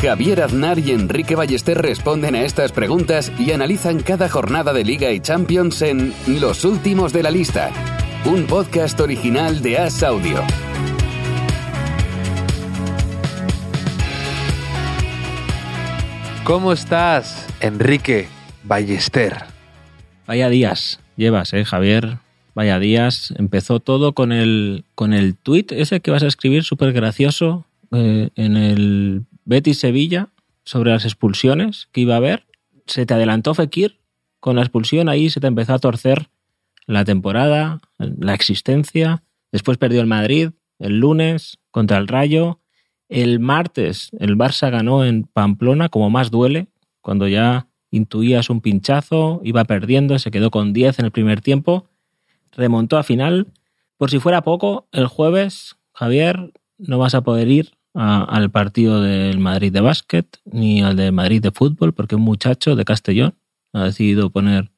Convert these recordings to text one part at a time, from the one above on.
Javier Aznar y Enrique Ballester responden a estas preguntas y analizan cada jornada de Liga y Champions en Los Últimos de la Lista, un podcast original de As Audio. ¿Cómo estás, Enrique Ballester? Vaya días llevas, ¿eh, Javier? Vaya días. Empezó todo con el, con el tweet ese que vas a escribir, súper gracioso, eh, en el Betis Sevilla, sobre las expulsiones que iba a haber. Se te adelantó Fekir con la expulsión, ahí se te empezó a torcer la temporada, la existencia. Después perdió el Madrid el lunes contra el Rayo. El martes el Barça ganó en Pamplona, como más duele, cuando ya intuías un pinchazo, iba perdiendo, se quedó con 10 en el primer tiempo, remontó a final. Por si fuera poco, el jueves, Javier, no vas a poder ir al partido del Madrid de básquet ni al de Madrid de fútbol, porque un muchacho de Castellón ha decidido poner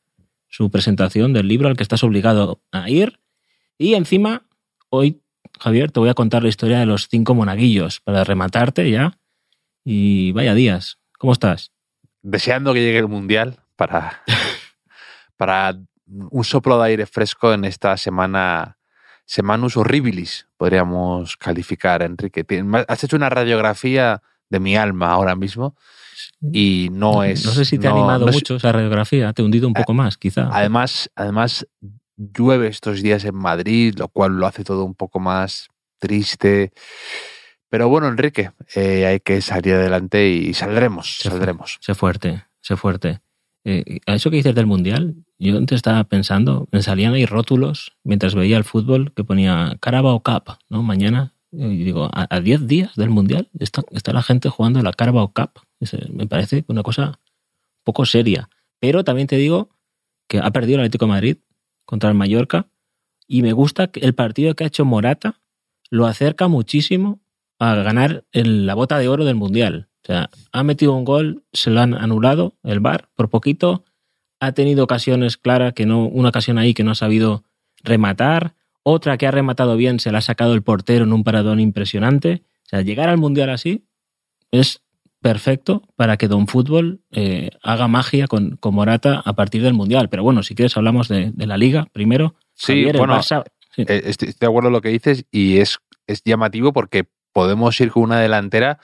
su presentación del libro al que estás obligado a ir. Y encima, hoy Javier, te voy a contar la historia de los cinco monaguillos para rematarte ya. Y vaya días. ¿Cómo estás? Deseando que llegue el Mundial para, para un soplo de aire fresco en esta semana, semanus horribilis, podríamos calificar, Enrique. Has hecho una radiografía de mi alma ahora mismo y no es... No sé si te ha animado mucho esa radiografía, te he hundido un poco más, quizá. Además, además llueve estos días en Madrid, lo cual lo hace todo un poco más triste. Pero bueno, Enrique, eh, hay que salir adelante y saldremos, saldremos. Sé fuerte, sé fuerte. Eh, a eso que dices del Mundial, yo antes estaba pensando, me salían ahí rótulos mientras veía el fútbol que ponía Carabao Cup, ¿no? Mañana, y digo, a 10 días del Mundial está, está, la gente jugando la Carabao Cup. Me parece una cosa poco seria. Pero también te digo que ha perdido el Atlético de Madrid contra el Mallorca. Y me gusta que el partido que ha hecho Morata lo acerca muchísimo a ganar la bota de oro del Mundial. O sea, ha metido un gol, se lo han anulado el VAR por poquito, ha tenido ocasiones claras que no, una ocasión ahí que no ha sabido rematar, otra que ha rematado bien se la ha sacado el portero en un paradón impresionante. O sea, llegar al Mundial así es perfecto para que Don Fútbol eh, haga magia con, con, Morata a partir del Mundial. Pero bueno, si quieres hablamos de, la Liga primero. Sí, bueno, eh, Estoy, de acuerdo con lo que dices y es, es llamativo porque podemos ir con una delantera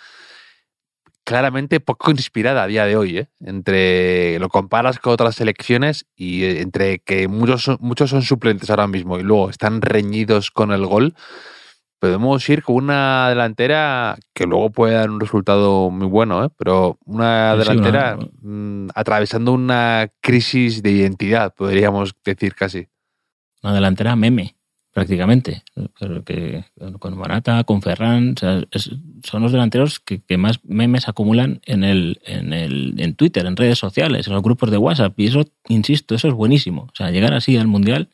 claramente poco inspirada a día de hoy. ¿eh? Entre lo comparas con otras selecciones y entre que muchos muchos son suplentes ahora mismo y luego están reñidos con el gol podemos ir con una delantera que luego puede dar un resultado muy bueno, ¿eh? pero una delantera mm, atravesando una crisis de identidad, podríamos decir casi. Una delantera meme, prácticamente. Que, con Marata, con Ferran, son los delanteros que, más memes acumulan en, el, en, el, en Twitter, en redes sociales, en los grupos de WhatsApp. Y eso, insisto, eso es buenísimo. O sea, llegar así al Mundial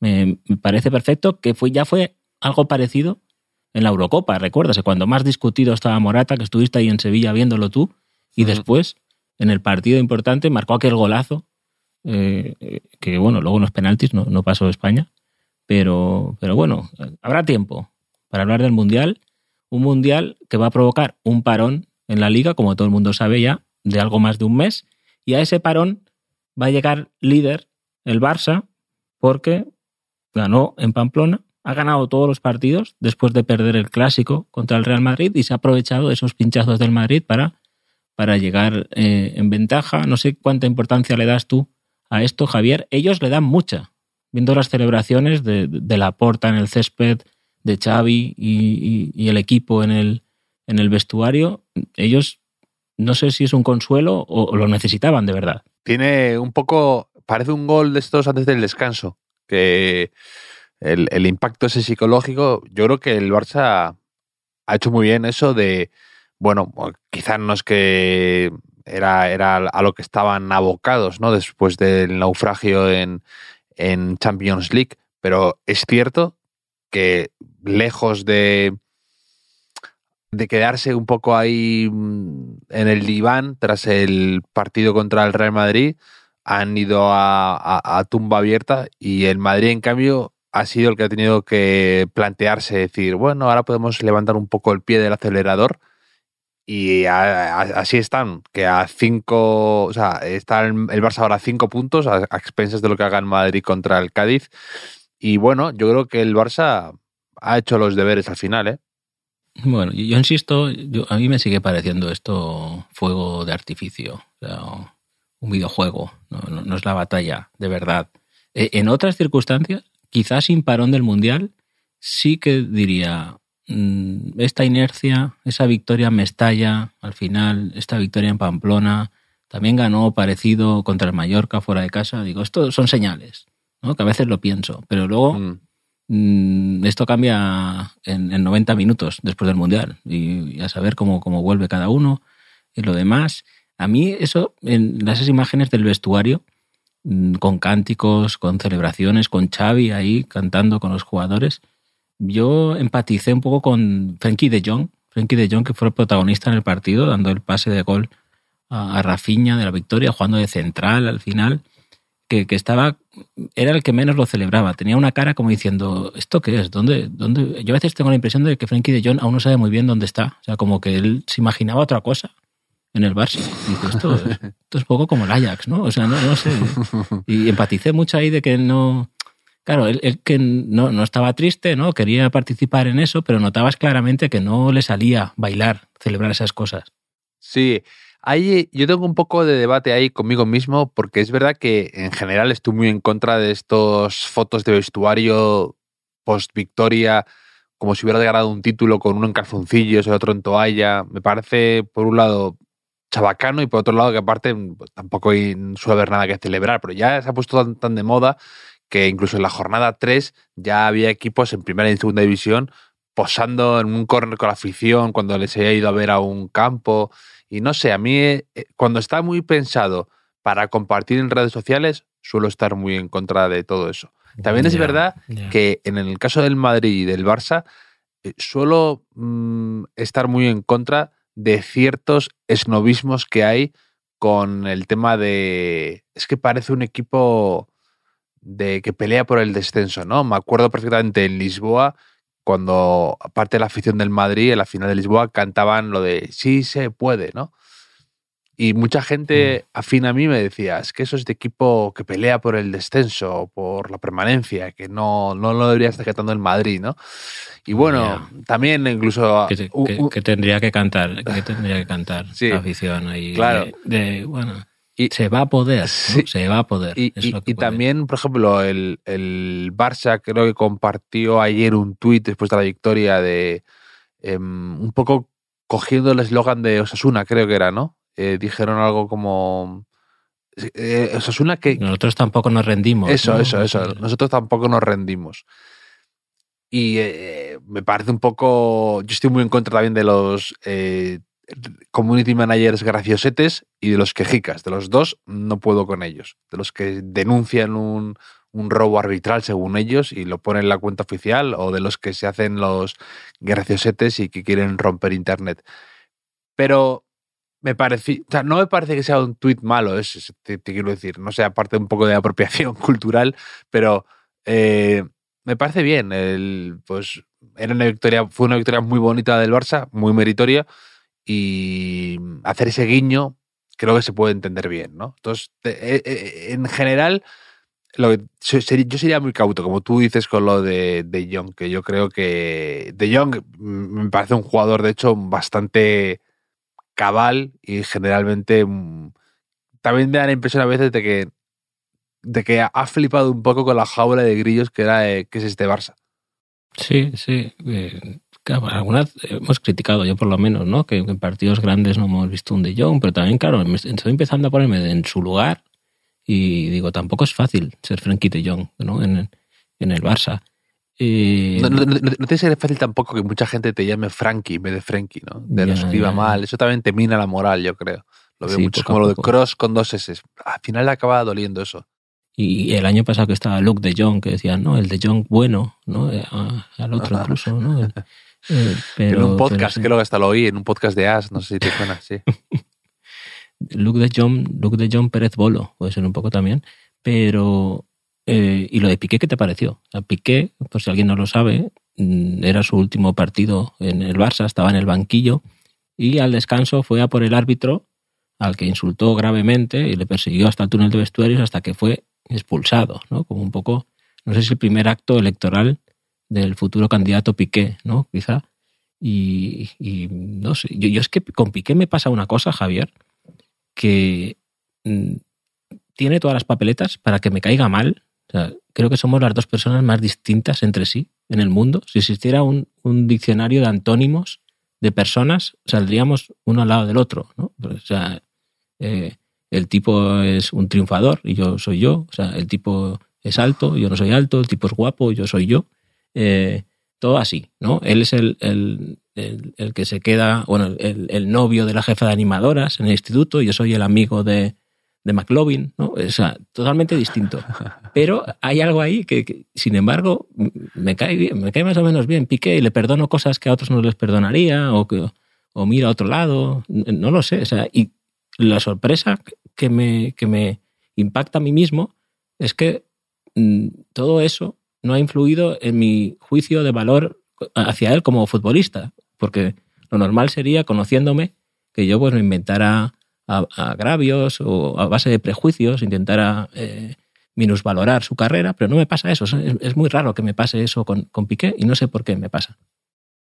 me, me parece perfecto, que fue, ya fue algo parecido en la Eurocopa, recuérdase, cuando más discutido estaba Morata, que estuviste ahí en Sevilla viéndolo tú, y después, en el partido importante, marcó aquel golazo, eh, que bueno, luego en los penaltis no, no pasó España, pero, pero bueno, habrá tiempo para hablar del Mundial, un Mundial que va a provocar un parón en la liga, como todo el mundo sabe ya, de algo más de un mes, y a ese parón va a llegar líder el Barça, porque ganó en Pamplona, ha ganado todos los partidos después de perder el clásico contra el Real Madrid y se ha aprovechado esos pinchazos del Madrid para, para llegar eh, en ventaja. No sé cuánta importancia le das tú a esto, Javier. Ellos le dan mucha, viendo las celebraciones de, la porta en el césped, de Xavi y, el equipo en el, en el vestuario. Ellos no sé si es un consuelo o, lo necesitaban de verdad. Tiene un poco, parece un gol de estos antes del descanso, que el, impacto ese psicológico, yo creo que el Barça ha hecho muy bien eso de, bueno, quizás no es que era, era a lo que estaban abocados, ¿no? Después del naufragio en, en Champions League. Pero es cierto que lejos de, de quedarse un poco ahí mm, en el diván tras el partido contra el Real Madrid, han ido a, tumba abierta y el Madrid, en cambio, ha sido el que ha tenido que plantearse, decir, bueno, ahora podemos levantar un poco el pie del acelerador y así están, que a cinco, o sea, está el, Barça ahora a cinco puntos a, expensas de lo que haga el Madrid contra el Cádiz. Y bueno, yo creo que el Barça ha hecho los deberes al final, ¿eh? Bueno, yo insisto, a mí me sigue pareciendo esto fuego de artificio, o sea, un videojuego, no, es la batalla, de verdad. E, en otras circunstancias, quizás sin parón del Mundial, sí que diría, esta inercia, esa victoria en Mestalla, al final, esta victoria en Pamplona, también ganó parecido contra el Mallorca fuera de casa. Digo, esto son señales, ¿no? que a veces lo pienso, pero luego mm. Mm, esto cambia en, 90 minutos después del Mundial y, a saber cómo, cómo, vuelve cada uno y lo demás. A mí eso, en esas imágenes del vestuario, mm, con cánticos, con celebraciones, con Xavi ahí cantando con los jugadores, yo empaticé un poco con Frenkie de Jong, Frenkie de Jong que fue el protagonista en el partido, dando el pase de gol a, Rafinha de la victoria, jugando de central al final que, estaba, era el que menos lo celebraba. Tenía una cara como diciendo, ¿esto qué es? ¿Dónde, dónde? Yo a veces tengo la impresión de que Frankie de Jong aún no sabe muy bien dónde está. O sea, como que él se imaginaba otra cosa en el Barça. Dice, esto, esto es poco como el Ajax, ¿no? O sea, no, no sé. Y empaticé mucho ahí de que no... Claro, él, que no, no, estaba triste, ¿no? Quería participar en eso, pero notabas claramente que no le salía bailar, celebrar esas cosas. Sí, Ahí yo tengo un poco de debate ahí conmigo mismo, porque es verdad que en general estoy muy en contra de estos fotos de vestuario post victoria, como si hubiera ganado un título con uno en calzoncillos, el otro en toalla. Me parece, por un lado, chabacano y por otro lado, que aparte tampoco suele haber nada que celebrar, pero ya se ha puesto tan, tan de moda que incluso en la jornada 3 ya había equipos en primera y segunda división posando en un córner con la afición cuando les haya ido a ver a un campo. Y no sé, a mí eh, cuando está muy pensado para compartir en redes sociales, suelo estar muy en contra de todo eso. También es verdad que en el caso del Madrid y del Barça, eh, suelo mm, estar muy en contra de ciertos esnovismos que hay con el tema de... Es que parece un equipo de que pelea por el descenso, ¿no? Me acuerdo perfectamente en Lisboa cuando aparte de la afición del Madrid, en la final de Lisboa, cantaban lo de sí se puede, ¿no? Y mucha gente mm. afín a mí me decía, es que eso es de equipo que pelea por el descenso, por la permanencia, que no, no lo debería estar cantando el Madrid, ¿no? Y bueno, también incluso... Que, tendría que cantar, que tendría que cantar la afición ahí. Claro. de, bueno, y, se va a poder, se va a poder. Y, también, por ejemplo, el, el, Barça creo que compartió ayer un tuit después de la victoria de em, un poco cogiendo el eslogan de Osasuna, creo que era, ¿no? Eh, dijeron algo como... Eh, Osasuna que... Nosotros tampoco nos rendimos. Eso, eso, eso. Nosotros tampoco nos rendimos. Y eh, me parece un poco... Yo estoy muy en contra también de los community managers graciosetes y de los quejicas. De los dos no puedo con ellos. De los que denuncian un, robo arbitral según ellos y lo ponen en la cuenta oficial o de los que se hacen los graciosetes y que quieren romper internet. Pero me parece, no me parece que sea un tuit malo, es, te, quiero decir, no sé, aparte un poco de apropiación cultural, pero eh, me parece bien. Pues era una victoria, fue una victoria muy bonita del Barça, muy meritoria y hacer ese guiño creo que se puede entender bien, ¿no? Entonces, eh, eh, en general, lo yo sería muy cauto, como tú dices con lo de, de Young, que yo creo que De Jong me parece un jugador, de hecho, bastante cabal y generalmente mm, también me da la impresión a veces de que, de que ha flipado un poco con la jaula de grillos que, era, eh, que es este Barça. Sí, sí. Claro, algunas hemos criticado, yo por lo menos, ¿no? Que en partidos grandes no hemos visto un De Jong, pero también, claro, estoy empezando a ponerme en su lugar y digo, tampoco es fácil ser Frankie De Jong, ¿no? En, en el Barça. No, no, no, no, te sería fácil tampoco que mucha gente te llame Frankie en vez de Frankie, ¿no? De lo escriba mal. Eso también te mina la moral, yo creo. Lo veo mucho como lo de Cross con dos S. Al final le acaba doliendo eso. Y el año pasado que estaba Luke de Jong, que decían, no, el de Jong bueno, ¿no? Eh, al otro incluso, ¿no? Eh, en un podcast, creo que hasta lo oí, en un podcast de As, no sé si te suena, sí. Luke de John, Luke de John Pérez Bolo, puede ser un poco también, pero eh, ¿y lo de Piqué qué te pareció? O Piqué, por si alguien no lo sabe, mm, era su último partido en el Barça, estaba en el banquillo y al descanso fue a por el árbitro al que insultó gravemente y le persiguió hasta el túnel de vestuarios hasta que fue expulsado, ¿no? Como un poco, no sé si el primer acto electoral del futuro candidato Piqué, ¿no? Quizá. Y, no sé, yo, es que con Piqué me pasa una cosa, Javier, que mm, tiene todas las papeletas para que me caiga mal. creo que somos las dos personas más distintas entre sí en el mundo. Si existiera un, diccionario de antónimos de personas, saldríamos uno al lado del otro. ¿no? O sea, eh, el tipo es un triunfador y yo soy yo. O sea, el tipo es alto, yo no soy alto. El tipo es guapo, yo soy yo. Eh, todo así, ¿no? Él es el, el, el, que se queda, bueno, el, novio de la jefa de animadoras en el instituto, yo soy el amigo de, de McLovin, ¿no? O sea, totalmente distinto. Pero hay algo ahí que, sin embargo, me cae bien, me cae más o menos bien. Piqué y le perdono cosas que a otros no les perdonaría, o, que, o mira a otro lado, no lo sé. O sea, y la sorpresa que me, que me impacta a mí mismo es que mm, todo eso no ha influido en mi juicio de valor hacia él como futbolista, porque lo normal sería, conociéndome, que yo pues me inventara agravios o a base de prejuicios, intentara eh, minusvalorar su carrera, pero no me pasa eso. Es, muy raro que me pase eso con, con, Piqué y no sé por qué me pasa.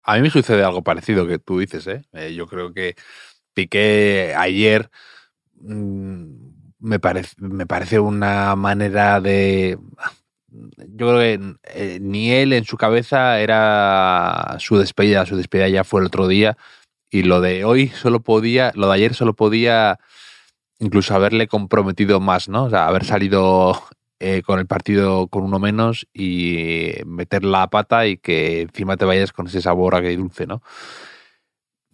A mí me sucede algo parecido que tú dices. ¿eh? eh yo creo que Piqué ayer mm, me, parece, me parece una manera de yo creo que eh, ni él en su cabeza era su despedida, su despedida ya fue el otro día y lo de hoy solo podía, lo de ayer solo podía incluso haberle comprometido más, ¿no? O sea, haber salido eh, con el partido con uno menos y meter la pata y que encima te vayas con ese sabor agridulce, ¿no?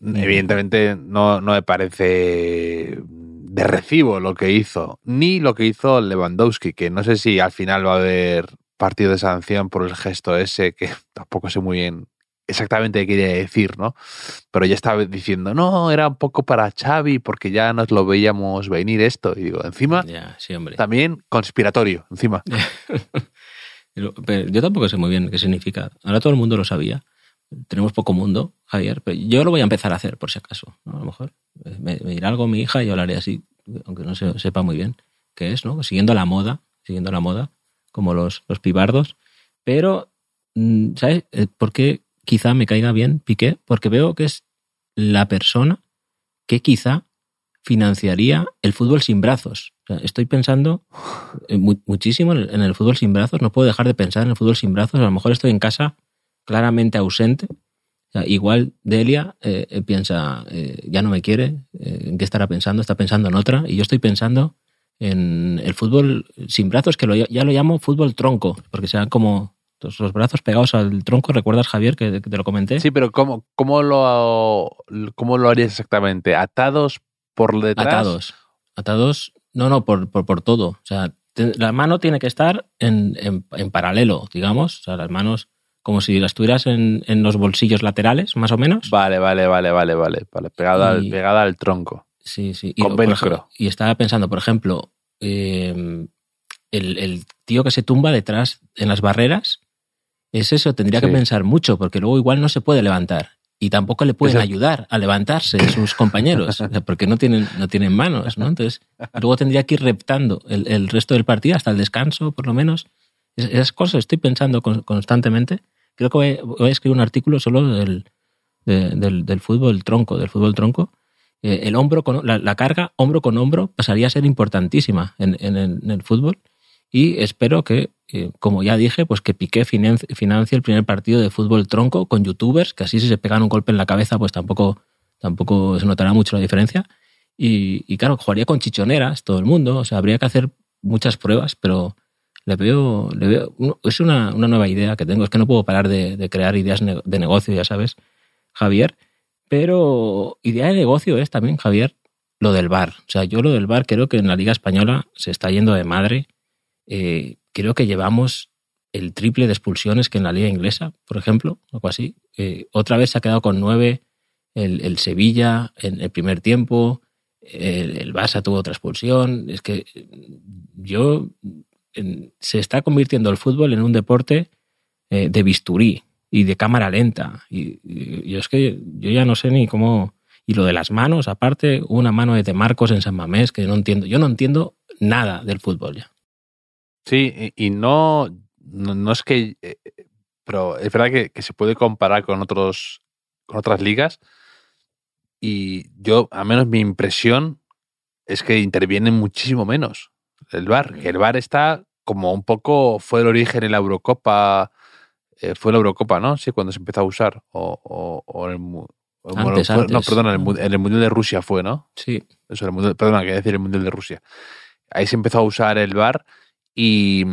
Evidentemente no, no me parece de recibo lo que hizo, ni lo que hizo Lewandowski, que no sé si al final va a haber partido de sanción por el gesto ese, que tampoco sé muy bien exactamente qué quería decir, ¿no? Pero ya estaba diciendo, no, era un poco para Xavi porque ya nos lo veíamos venir esto. Y digo, encima, también conspiratorio, encima. yo tampoco sé muy bien qué significa. Ahora todo el mundo lo sabía. Tenemos poco mundo, Javier, pero yo lo voy a empezar a hacer por si acaso, a lo mejor. Me, dirá algo mi hija y yo hablaré así, aunque no se, sepa muy bien qué es, ¿no? Siguiendo la moda, siguiendo la moda, como los, los pibardos. Pero, mm, ¿sabes eh, por qué quizá me caiga bien Piqué? Porque veo que es la persona que quizá financiaría el fútbol sin brazos. estoy pensando eh, muchísimo en el fútbol sin brazos, no puedo dejar de pensar en el fútbol sin brazos, a lo mejor estoy en casa claramente ausente. igual Delia eh, piensa, ya no me quiere, ¿en qué estará pensando? Está pensando en otra, y yo estoy pensando en el fútbol sin brazos, que ya lo llamo fútbol tronco, porque sean como los brazos pegados al tronco. ¿Recuerdas, Javier, que, te lo comenté? Sí, pero ¿cómo, cómo, lo, ¿cómo lo harías exactamente? ¿Atados por detrás? Atados. Atados, no, no, por, por, todo. O sea, la mano tiene que estar en, en, paralelo, digamos. O sea, las manos como si las tuvieras en, en, los bolsillos laterales, más o menos. Vale, vale, vale, vale, vale. vale pegada, al, pegada al tronco. Sí, sí. Y, Con y estaba pensando, por ejemplo, em, el, tío que se tumba detrás en las barreras, es eso, tendría que pensar mucho, porque luego igual no se puede levantar. Y tampoco le pueden ayudar a levantarse sus compañeros, porque no tienen, no tienen manos, ¿no? Entonces, luego tendría que ir reptando el, resto del partido hasta el descanso, por lo menos. esas cosas estoy pensando constantemente. Creo que voy, a escribir un artículo solo del, del, del fútbol tronco, del fútbol tronco, eh, el hombro con, la, carga hombro con hombro pasaría a ser importantísima en, el, fútbol y espero que, eh, como ya dije, pues que Piqué financie, el primer partido de fútbol tronco con youtubers, que así si se pegan un golpe en la cabeza pues tampoco, tampoco se notará mucho la diferencia. Y, claro, jugaría con chichoneras todo el mundo, o sea, habría que hacer muchas pruebas, pero le veo, le veo es una, nueva idea que tengo, es que no puedo parar de, de crear ideas de negocio, ya sabes, Javier, pero idea de negocio es también, Javier, lo del bar. O sea, yo lo del bar creo que en la Liga Española se está yendo de madre. Eh, creo que llevamos el triple de expulsiones que en la Liga Inglesa, por ejemplo, algo así. Eh, otra vez se ha quedado con nueve el, Sevilla en el primer tiempo. El, el, Barça tuvo otra expulsión. Es que yo se está convirtiendo el fútbol en un deporte eh, de bisturí y de cámara lenta. Y, es que yo ya no sé ni cómo. Y lo de las manos, aparte, una mano de Marcos en San Mamés, que no entiendo. Yo no entiendo nada del fútbol ya. Sí, y no, no, es que. Eh, pero es verdad que, que, se puede comparar con otros con otras ligas. Y yo, al menos mi impresión, es que interviene muchísimo menos el VAR. Que el VAR está como un poco. Fue el origen en la Eurocopa eh, fue la Eurocopa, ¿no? Sí, cuando se empezó a usar. O, o, el, antes, antes. No, perdona, en el, Mundial de Rusia fue, ¿no? Sí. Eso, el mundial, perdona, quería decir el Mundial de Rusia. Ahí se empezó a usar el VAR y,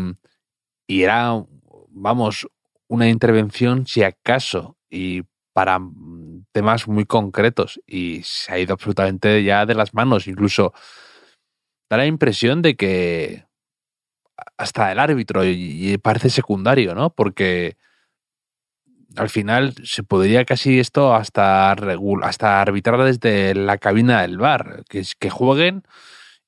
y era, vamos, una intervención, si acaso, y para temas muy concretos. Y se ha ido absolutamente ya de las manos. Incluso da la impresión de que hasta el árbitro y parece secundario, ¿no? Porque al final se podría casi esto hasta, hasta arbitrar desde la cabina del bar, que, que jueguen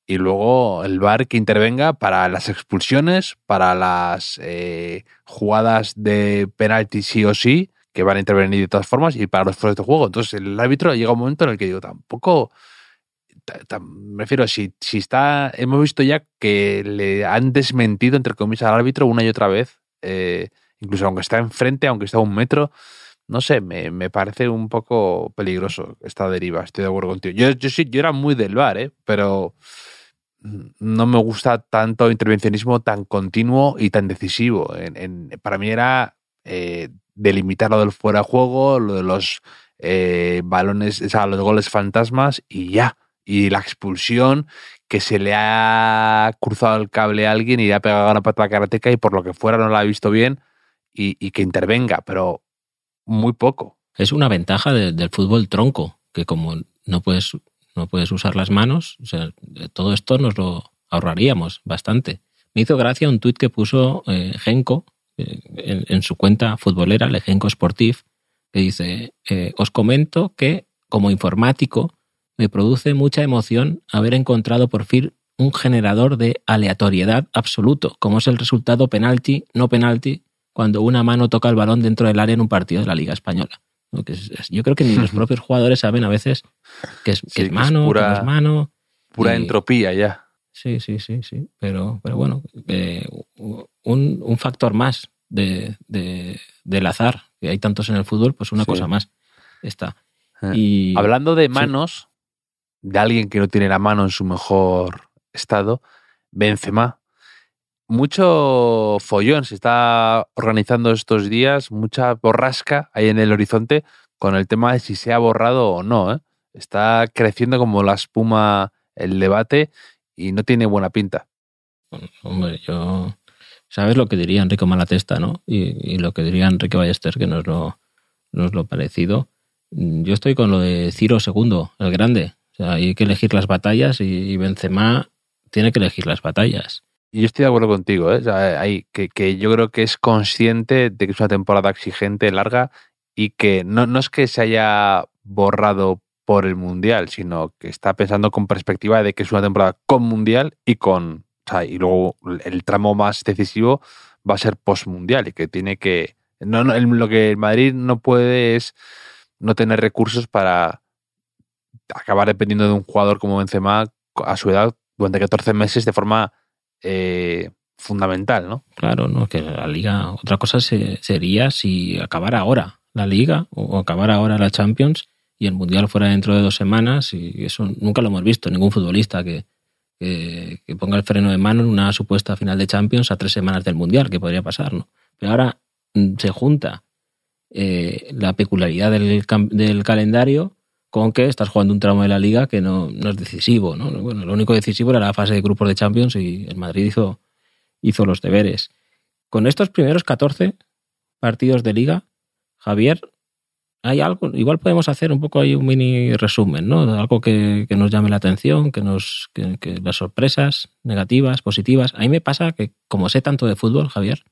y luego el bar que intervenga para las expulsiones, para las eh, jugadas de penalti sí o sí, que van a intervenir de todas formas, y para los fueros de juego. Entonces el árbitro llega un momento en el que digo, tampoco, me refiero, si, si está, hemos visto ya que le han desmentido, entre comillas, al árbitro una y otra vez. Eh, incluso aunque está enfrente, aunque está a un metro, no sé, me, me, parece un poco peligroso esta deriva, estoy de acuerdo contigo. Yo, yo sí, yo era muy del bar, ¿eh? pero no me gusta tanto intervencionismo tan continuo y tan decisivo. En, para mí era eh, delimitar lo del fuera de juego, lo de los eh, balones, o sea, los goles fantasmas y ya. Y la expulsión, que se le ha cruzado el cable a alguien y le ha pegado una pata a y por lo que fuera no la ha visto bien y, que intervenga, pero muy poco. Es una ventaja del fútbol tronco, que como no puedes, no puedes usar las manos, todo esto nos lo ahorraríamos bastante. Me hizo gracia un tuit que puso eh, Genko eh, en, su cuenta futbolera, Le Genko Sportif, que dice, eh, os comento que como informático me produce mucha emoción haber encontrado por fin un generador de aleatoriedad absoluto, como es el resultado penalti, no penalti, cuando una mano toca el balón dentro del área en un partido de la Liga Española. yo creo que ni los propios jugadores saben a veces que es, que es mano, que, es mano. Pura entropía ya. Sí, sí, sí, sí. Pero, pero bueno, eh, un, un, factor más de, de, del azar, que hay tantos en el fútbol, pues una cosa más está. Eh, y, Hablando de manos, de alguien que no tiene la mano en su mejor estado, Benzema mucho follón se está organizando estos días, mucha borrasca ahí en el horizonte con el tema de si se ha borrado o no. ¿eh? Está creciendo como la espuma el debate y no tiene buena pinta. Hombre, yo... ¿Sabes lo que diría Enrique Malatesta, no? Y, lo que diría Enrique Ballester, que no es, lo, no es lo parecido. Yo estoy con lo de Ciro II, el grande. O sea, hay que elegir las batallas y Benzema tiene que elegir las batallas. Yo estoy de acuerdo contigo, ¿eh? hay, que, yo creo que es consciente de que es una temporada exigente, larga, y que no, no es que se haya borrado por el Mundial, sino que está pensando con perspectiva de que es una temporada con Mundial y con. Y luego el tramo más decisivo va a ser post-Mundial y que tiene que. No, no, lo que el Madrid no puede es no tener recursos para acabar dependiendo de un jugador como Benzema a su edad durante 14 meses de forma eh, fundamental, ¿no? Claro, no, que la liga, otra cosa sería si acabara ahora la liga o acabara ahora la Champions y el Mundial fuera dentro de dos semanas y eso nunca lo hemos visto, ningún futbolista que, que, ponga el freno de mano en una supuesta final de Champions a tres semanas del Mundial, que podría pasar, ¿no? Pero ahora mm, se junta eh, la peculiaridad del, del calendario con que estás jugando un tramo de la liga que no, es decisivo. ¿no? Bueno, lo único decisivo era la fase de grupos de Champions y el Madrid hizo, hizo los deberes. Con estos primeros 14 partidos de liga, Javier, hay algo, igual podemos hacer un poco ahí un mini resumen, ¿no? Algo que, nos llame la atención, que nos, que, las sorpresas negativas, positivas. A mí me pasa que como sé tanto de fútbol, Javier,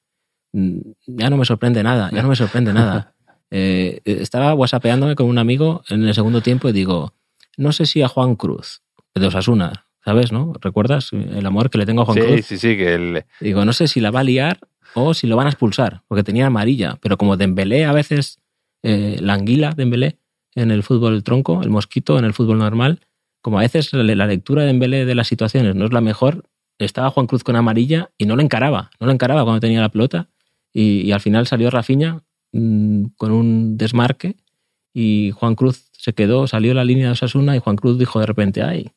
mm, ya no me sorprende nada, ya no me sorprende nada. Eh, estaba whatsappeándome con un amigo en el segundo tiempo y digo, no sé si a Juan Cruz, de Osasuna, ¿sabes, no? ¿Recuerdas el amor que le tengo a Juan Cruz? Sí, sí, sí, que él... Digo, no sé si la va a liar o si lo van a expulsar, porque tenía amarilla, pero como Dembélé a veces eh, la anguila de Dembélé en el fútbol tronco, el mosquito en el fútbol normal, como a veces la lectura de Dembélé de las situaciones no es la mejor, estaba Juan Cruz con amarilla y no lo encaraba, no lo encaraba cuando tenía la pelota y, al final salió Rafiña mm, con un desmarque y Juan Cruz se quedó, salió la línea de Osasuna y Juan Cruz dijo de repente, ay,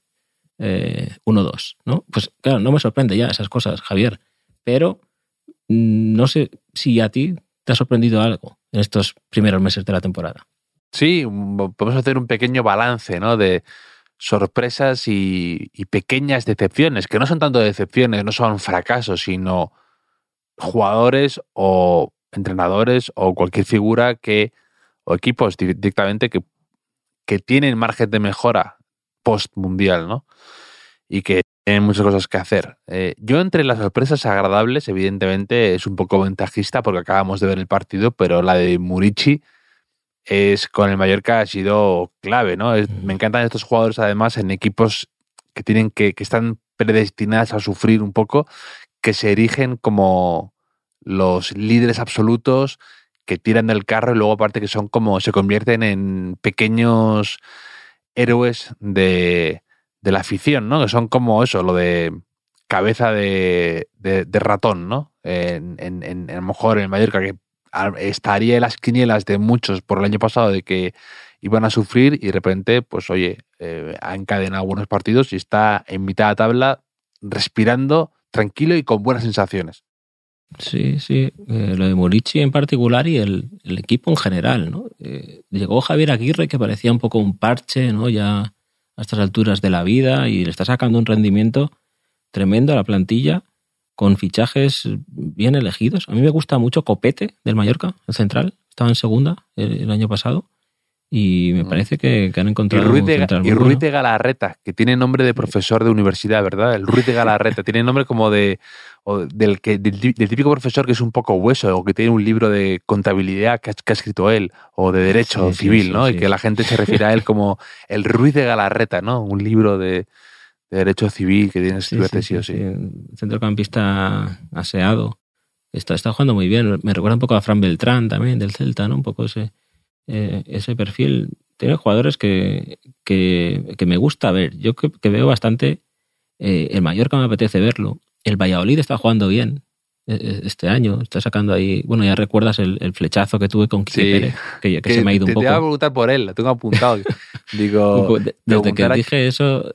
1-2, eh, ¿no? Pues claro, no me sorprende ya esas cosas, Javier, pero mm, no sé si a ti te ha sorprendido algo en estos primeros meses de la temporada. Sí, podemos hacer un pequeño balance ¿no? de sorpresas y, pequeñas decepciones, que no son tanto decepciones, no son fracasos, sino jugadores o entrenadores o cualquier figura que, o equipos directamente que, que tienen margen de mejora post-mundial, ¿no? Y que tienen muchas cosas que hacer. Eh, yo entre las sorpresas agradables, evidentemente, es un poco ventajista porque acabamos de ver el partido, pero la de Murici es con el Mallorca ha sido clave, ¿no? me encantan estos jugadores además en equipos que tienen que, que están predestinados a sufrir un poco, que se erigen como los líderes absolutos que tiran del carro y luego aparte que son como se convierten en pequeños héroes de, de la afición, ¿no? Que son como eso, lo de cabeza de, ratón, ¿no? En, en, a lo mejor en Mallorca, que estaría en las quinielas de muchos por el año pasado de que iban a sufrir y de repente, pues oye, eh, ha encadenado buenos partidos y está en mitad de tabla respirando tranquilo y con buenas sensaciones. Sí, sí, eh, lo de Morici en particular y el, equipo en general, ¿no? Eh, llegó Javier Aguirre que parecía un poco un parche, ¿no? Ya a estas alturas de la vida y le está sacando un rendimiento tremendo a la plantilla con fichajes bien elegidos. A mí me gusta mucho Copete del Mallorca, el central, estaba en segunda el, año pasado y me parece que, han encontrado y Ruiz, de, y Ruiz de Galarreta, que tiene nombre de profesor de universidad, ¿verdad? El Ruiz de Galarreta tiene nombre como de del, que, del, típico profesor que es un poco hueso o que tiene un libro de contabilidad que ha, escrito él o de derecho civil, ¿no? y que la gente se refiere a él como el Ruiz de Galarreta, ¿no? Un libro de, derecho civil que tiene sí, sí, sí, Centrocampista aseado. Está, está jugando muy bien. Me recuerda un poco a Fran Beltrán también del Celta, ¿no? Un poco ese, eh, ese perfil. Tiene jugadores que, que, me gusta ver. Yo que, veo bastante. Eh, el Mallorca me apetece verlo el Valladolid está jugando bien e, e, este año. Está sacando ahí. Bueno, ya recuerdas el, flechazo que tuve con Quique Pérez, que, se me ha ido un poco. Te iba a preguntar por él, lo tengo apuntado. Digo. Desde que dije eso,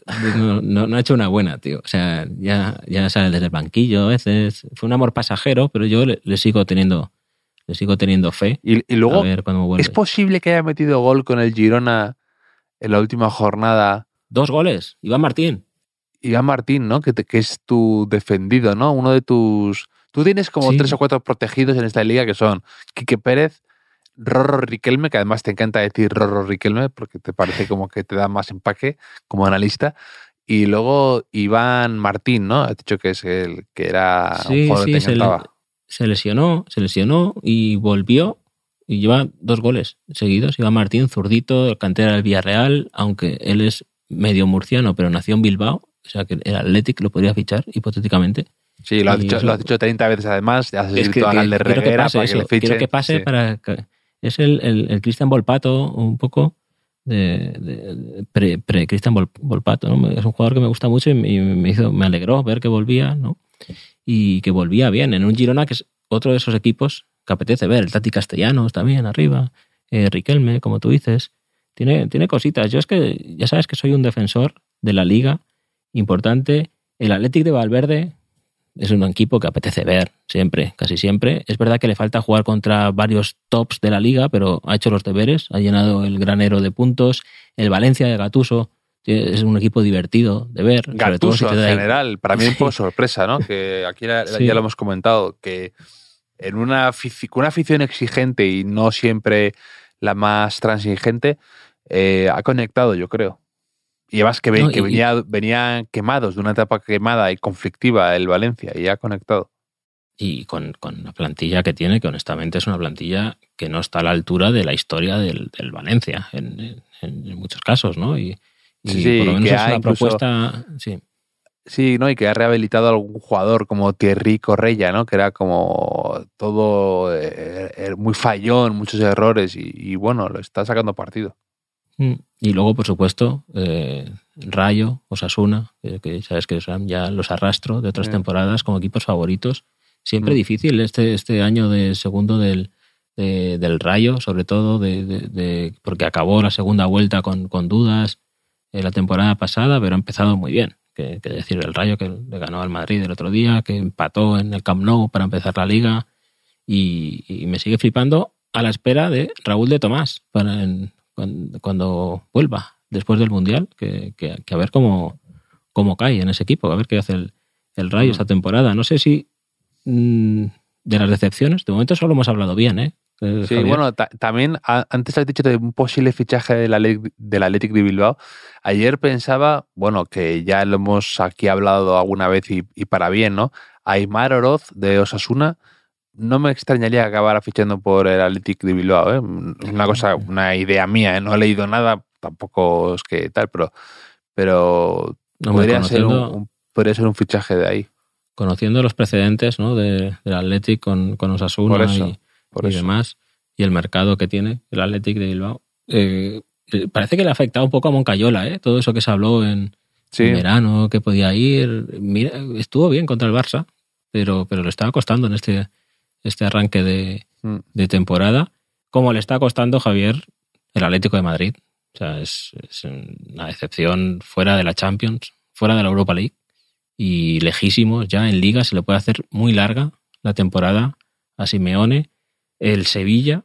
no, ha hecho una buena, tío. O sea, ya, ya sale desde el banquillo a veces. Fue un amor pasajero, pero yo le, sigo teniendo. Le sigo teniendo fe. Y, luego, ¿es posible que haya metido gol con el Girona en la última jornada? Dos goles, Iván Martín. Iván Martín, ¿no? Que, que es tu defendido, ¿no? Uno de tus... Tú tienes como tres o cuatro protegidos en esta liga que son Quique Pérez, Rorro Riquelme, que además te encanta decir Rorro Riquelme porque te parece como que te da más empaque como analista. Y luego Iván Martín, ¿no? Has dicho que es el que era un jugador que te encantaba. Se, lesionó, se lesionó y volvió y lleva dos goles seguidos. Iván Martín, zurdito, cantera del Villarreal, aunque él es medio murciano, pero nació en Bilbao o sea, que el Athletic lo podría fichar, hipotéticamente. Sí, lo has, dicho, lo has dicho 30 veces además. Has es que, al de Reguera para que le fiche. Quiero que pase para... es el, el, el Cristian Volpato, un poco de, de pre, pre Cristian Volpato. ¿no? Es un jugador que me gusta mucho y me, hizo, me alegró ver que volvía, ¿no? Y que volvía bien en un Girona que es otro de esos equipos que apetece ver. El Tati Castellanos también arriba, eh, Riquelme, como tú dices. Tiene, tiene cositas. Yo es que ya sabes que soy un defensor de la liga importante. El Athletic de Valverde es un equipo que apetece ver siempre, casi siempre. Es verdad que le falta jugar contra varios tops de la liga, pero ha hecho los deberes, ha llenado el granero de puntos. El Valencia de Gatuso es un equipo divertido de ver. Gatuso en general, para mí un poco sorpresa, ¿no? Que aquí ya lo hemos comentado, que en una, una afición exigente y no siempre la más transigente, eh, ha conectado, yo creo. Y además que, que venía, venían quemados de una etapa quemada y conflictiva el Valencia y ha conectado. Y con, con, la plantilla que tiene, que honestamente es una plantilla que no está a la altura de la historia del, del Valencia en, en, muchos casos, ¿no? Y, sí, por lo menos es una propuesta. Sí. Sí, ¿no? Y que ha rehabilitado a algún jugador como Thierry Correia, ¿no? Que era como todo eh, eh, muy fallón, muchos errores y, y, bueno, lo está sacando partido. Mm. Y luego, por supuesto, eh, Rayo, Osasuna, que sabes que ya los arrastro de otras temporadas como equipos favoritos. Siempre mm. difícil este, este año de segundo del, del Rayo, sobre todo de, porque acabó la segunda vuelta con, con dudas la temporada pasada, pero ha empezado muy bien. Que, decir, el Rayo que le ganó al Madrid el otro día, que empató en el Camp Nou para empezar la liga y, me sigue flipando a la espera de Raúl de Tomás para cuando, vuelva después del Mundial, que, a ver cómo, cómo cae en ese equipo, a ver qué hace el, el Rayo mm. esta temporada. No sé si mm, de las decepciones, de momento solo hemos hablado bien, ¿eh? Sí, bueno, también antes has dicho de un posible fichaje del, del Athletic de Bilbao. Ayer pensaba, bueno, que ya lo hemos aquí hablado alguna vez y, para bien, ¿no? Aymar Oroz de Osasuna, no me extrañaría que acabara fichando por el Athletic de Bilbao, ¿eh? Una cosa, una idea mía, ¿eh? No he leído nada, tampoco es que tal, pero, pero podría, ser un, podría ser un fichaje de ahí. Conociendo los precedentes, ¿no? De, del Athletic con, con Osasuna y y demás, y el mercado que tiene el Athletic de Bilbao. Eh, eh, parece que le ha afectado un poco a Moncayola, ¿eh? todo eso que se habló en, verano, que podía ir. Mira, estuvo bien contra el Barça, pero, pero le estaba costando en este, este arranque de, mm. de temporada, como le está costando Javier el Atlético de Madrid. O sea, es, es, una decepción fuera de la Champions, fuera de la Europa League y lejísimos ya en Liga. Se le puede hacer muy larga la temporada a Simeone el Sevilla,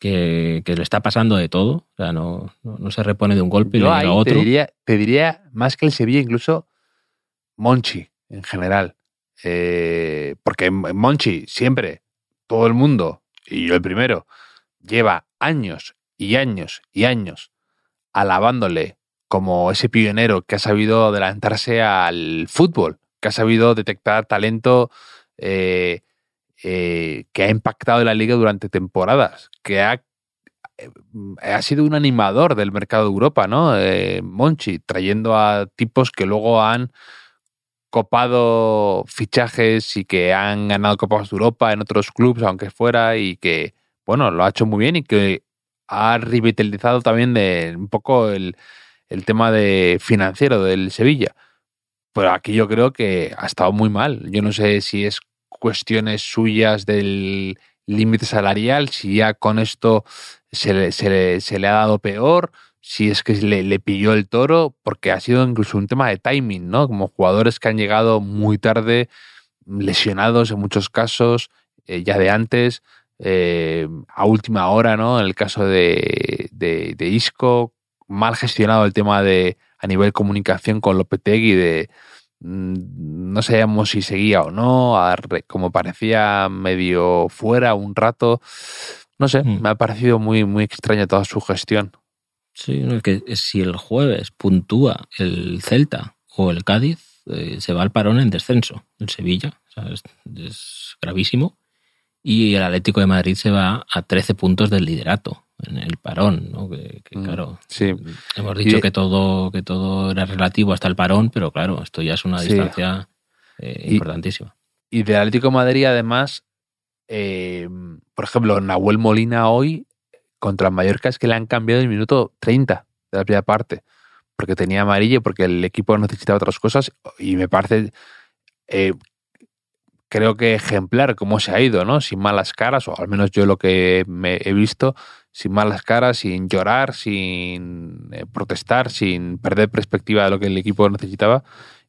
que, le está pasando de todo, o sea, no, no, se repone de un golpe y le llega otro. Te diría, más que el Sevilla, incluso Monchi en general. Eh, porque Monchi siempre, todo el mundo, y yo el primero, lleva años y años y años alabándole como ese pionero que ha sabido adelantarse al fútbol, que ha sabido detectar talento eh, eh, que ha impactado en la liga durante temporadas, que ha, eh, ha sido un animador del mercado de Europa, ¿no? Eh, Monchi, trayendo a tipos que luego han copado fichajes y que han ganado Copas de Europa en otros clubes, aunque fuera, y que, bueno, lo ha hecho muy bien y que ha revitalizado también de un poco el, el tema de financiero del Sevilla. Pero aquí yo creo que ha estado muy mal. Yo no sé si es cuestiones suyas del límite salarial, si ya con esto se le, se le, ha dado peor, si es que le, le, pilló el toro, porque ha sido incluso un tema de timing, ¿no? Como jugadores que han llegado muy tarde, lesionados en muchos casos, eh, ya de antes, eh, a última hora, ¿no? En el caso de, de, de, Isco, mal gestionado el tema de a nivel comunicación con Lopetegui de no sabíamos si seguía o no, como parecía medio fuera un rato. No sé, mm. me ha parecido muy, muy extraña toda su gestión. Sí, que si el jueves puntúa el Celta o el Cádiz, eh, se va al parón en descenso, en Sevilla. es, gravísimo. Y el Atlético de Madrid se va a 13 puntos del liderato en el parón, ¿no? Que, mm, claro, sí. hemos dicho que todo que todo era relativo hasta el parón, pero claro, esto ya es una distancia eh, importantísima. Y de Atlético de Madrid, además, eh, por ejemplo, Nahuel Molina hoy contra Mallorca es que le han cambiado el minuto 30 de la primera parte, porque tenía amarillo, porque el equipo necesitaba otras cosas, y me parece eh, creo que ejemplar cómo se ha ido, ¿no? Sin malas caras, o al menos yo lo que me he visto, sin malas caras, sin llorar, sin eh, protestar, sin perder perspectiva de lo que el equipo necesitaba.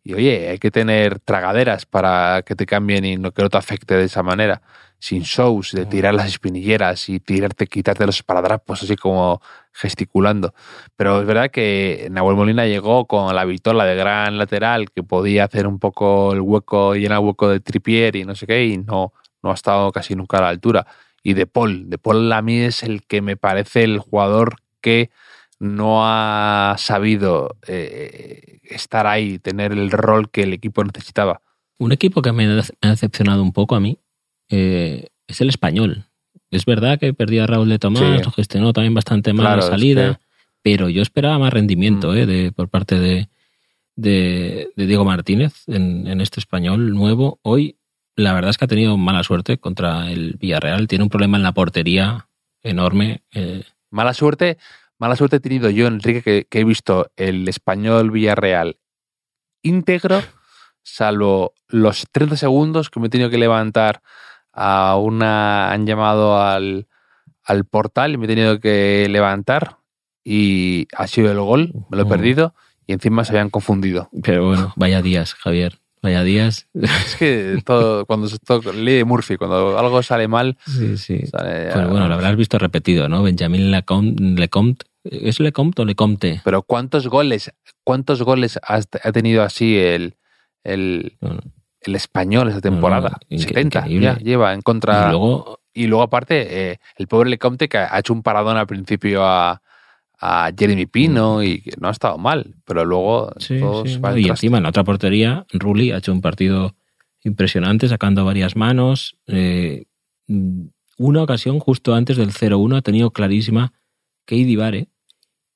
Y oye, hay que tener tragaderas para que te cambien y no que no te afecte de esa manera. Sin shows, de tirar las espinilleras y tirarte, quitarte los paradrapos así como gesticulando. Pero es verdad que Nahuel Molina llegó con la vitola de gran lateral que podía hacer un poco el hueco, llenar el hueco de Tripier y no sé qué, y no, no ha estado casi nunca a la altura y De Paul. De Paul a mí es el que me parece el jugador que no ha sabido eh, estar ahí, tener el rol que el equipo necesitaba. Un equipo que me ha decepcionado un poco a mí eh, es el español. Es verdad que perdió a Raúl de Tomás, lo gestionó también bastante mal la salida, pero yo esperaba más rendimiento mm. eh, de, por parte de, de, Diego Martínez en, este español nuevo. Hoy, la verdad es que ha tenido mala suerte contra el Villarreal. Tiene un problema en la portería enorme. Eh. Mala suerte, mala suerte he tenido yo, Enrique, que, he visto el español Villarreal íntegro, salvo los 30 segundos que me he tenido que levantar a una. Han llamado al, al portal y me he tenido que levantar y ha sido el gol, me lo he perdido y encima se habían confundido. Pero bueno, vaya días, Javier. Vaya días. Es que todo, cuando se toca, lee Murphy, cuando algo sale mal. Sí, sí. Pero bueno, lo habrás visto repetido, ¿no? Benjamin Lecomte. ¿Es Lecomte o Lecomte? Pero ¿cuántos goles, cuántos goles ha tenido así el, el, el español esa temporada? 70 ya lleva en contra. Y luego, y luego aparte, eh, el pobre Lecomte que ha hecho un paradón al principio a, a Jeremy Pino mm. y que no ha estado mal, pero luego sí, y encima en la otra portería Rulli ha hecho un partido impresionante sacando varias manos. Eh, una ocasión justo antes del 0-1 ha tenido clarísima Keidi Vare,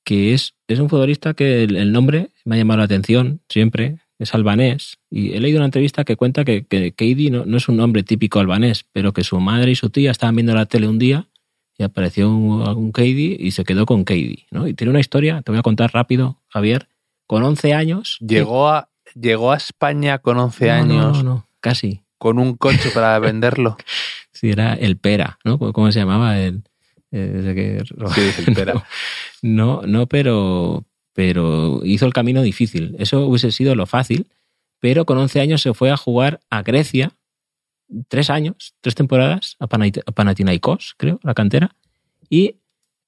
que es, es un futbolista que el, nombre me ha llamado la atención siempre, es albanés. Y he leído una entrevista que cuenta que, que Keidi no, no es un nombre típico albanés, pero que su madre y su tía estaban viendo la tele un día y apareció un, un y se quedó con Katie. ¿no? Y tiene una historia, te voy a contar rápido, Javier. Con 11 años. Llegó a, llegó a España con 11 años. No, no, casi. Con un coche para venderlo. sí, era el Pera, ¿no? ¿Cómo se llamaba? El, que... Sí, el Pera. No, no, pero, pero hizo el camino difícil. Eso hubiese sido lo fácil, pero con 11 años se fue a jugar a Grecia tres años, tres temporadas a, Panathinaikos, creo, la cantera, y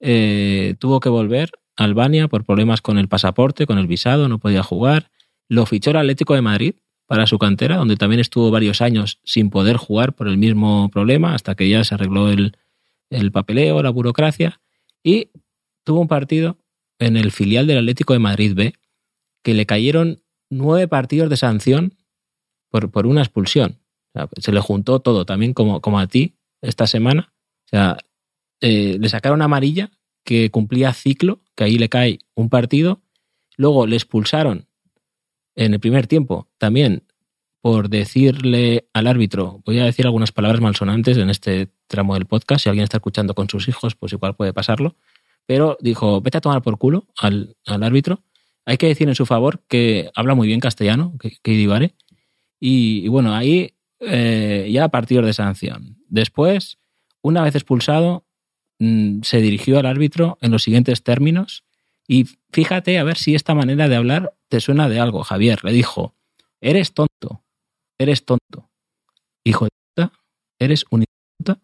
eh, tuvo que volver a Albania por problemas con el pasaporte, con el visado, no podía jugar. Lo fichó el Atlético de Madrid para su cantera, donde también estuvo varios años sin poder jugar por el mismo problema, hasta que ya se arregló el, el papeleo, la burocracia, y tuvo un partido en el filial del Atlético de Madrid B, que le cayeron nueve partidos de sanción por una expulsión se le juntó todo, también como, como a ti esta semana. O sea, eh, le sacaron amarilla que cumplía ciclo, que ahí le cae un partido. Luego le expulsaron en el primer tiempo también por decirle al árbitro, voy a decir algunas palabras malsonantes en este tramo del podcast, si alguien está escuchando con sus hijos, pues igual puede pasarlo, pero dijo, vete a tomar por culo al, árbitro. Hay que decir en su favor que habla muy bien castellano, que, que y, bueno, ahí eh, ya partidos de sanción. Después, una vez expulsado, mm, se dirigió al árbitro en los siguientes términos y fíjate a ver si esta manera de hablar te suena de algo. Javier le dijo, eres tonto, eres tonto, hijo de puta, eres un puta,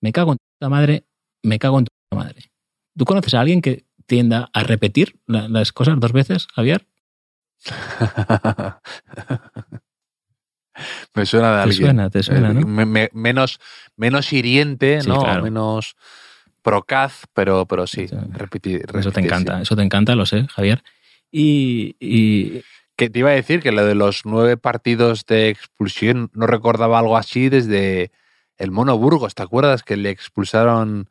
me cago en tu madre, me cago en tu madre. ¿Tú conoces a alguien que tienda a repetir las cosas dos veces, Javier? Me suena de te alguien. Suena, te suena, ¿no? menos, menos hiriente, ¿no? Menos procaz, pero, pero sí, repetir, Eso te encanta, eso te encanta, lo sé, Javier. Y, y, Que te iba a decir que lo de los nueve partidos de expulsión no recordaba algo así desde el Mono Burgos, ¿te acuerdas? Que le expulsaron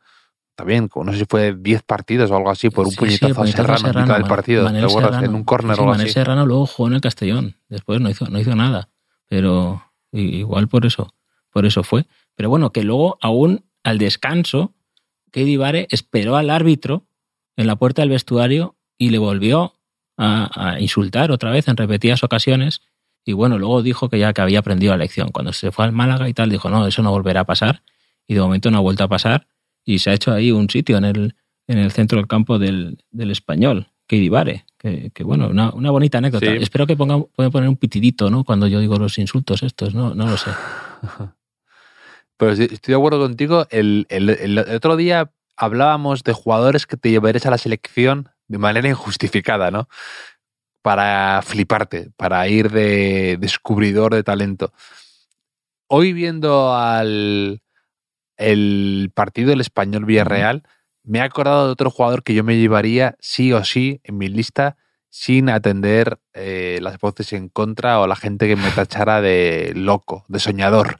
también, no sé si fue diez partidos o algo así, por un puñetazo, a Serrano, en mitad del partido, ¿te acuerdas? en un córner o algo así. Serrano luego jugó en el Castellón, después no hizo, no hizo nada pero igual por eso, por eso fue. Pero bueno, que luego aún al descanso, Katie Vare esperó al árbitro en la puerta del vestuario y le volvió a, insultar otra vez en repetidas ocasiones. Y bueno, luego dijo que ya que había aprendido la lección. Cuando se fue al Málaga y tal, dijo, no, eso no volverá a pasar. Y de momento no ha vuelto a pasar. Y se ha hecho ahí un sitio en el, en el centro del campo del, del español. Katie Vare, que, bueno, una, bonita anécdota. Espero que ponga, pueda poner un pitidito, ¿no? Cuando yo digo los insultos estos, no, no lo sé. Pero estoy de acuerdo contigo. El, otro día hablábamos de jugadores que te llevarías a la selección de manera injustificada, ¿no? Para fliparte, para ir de descubridor de talento. Hoy viendo al, el partido del Español Villarreal, me he acordado de otro jugador que yo me llevaría sí o sí en mi lista sin atender eh, las voces en contra o la gente que me tachara de loco, de soñador.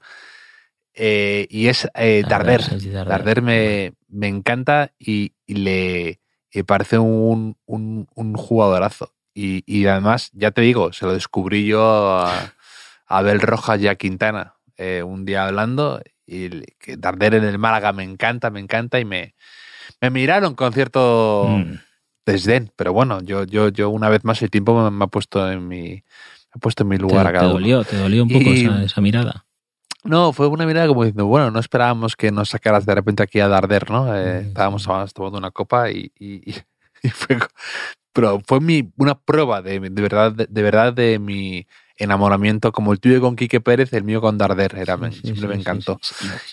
Eh, y es eh, Darder. Darder me, me encanta y, le parece un, un, un jugadorazo. Y, y, además, ya te digo, se lo descubrí yo a, Abel Rojas y a Quintana un día hablando. Y que Darder en el Málaga me encanta, me encanta y me, me miraron con cierto mm. desdén, pero bueno, yo, yo, yo una vez más el tiempo me, ha puesto en mi, me ha puesto en mi lugar te, acá. Te dolió, te dolió un poco esa, mirada. No, fue una mirada como diciendo, bueno, no esperábamos que nos sacaras de repente aquí a Darder, ¿no? Eh, mm. estábamos tomando una copa y, y, fue, pero fue mi, una prueba de, de verdad, de verdad de mi enamoramiento como el tuyo con Quique Pérez, el mío con Darder, era, siempre me encantó.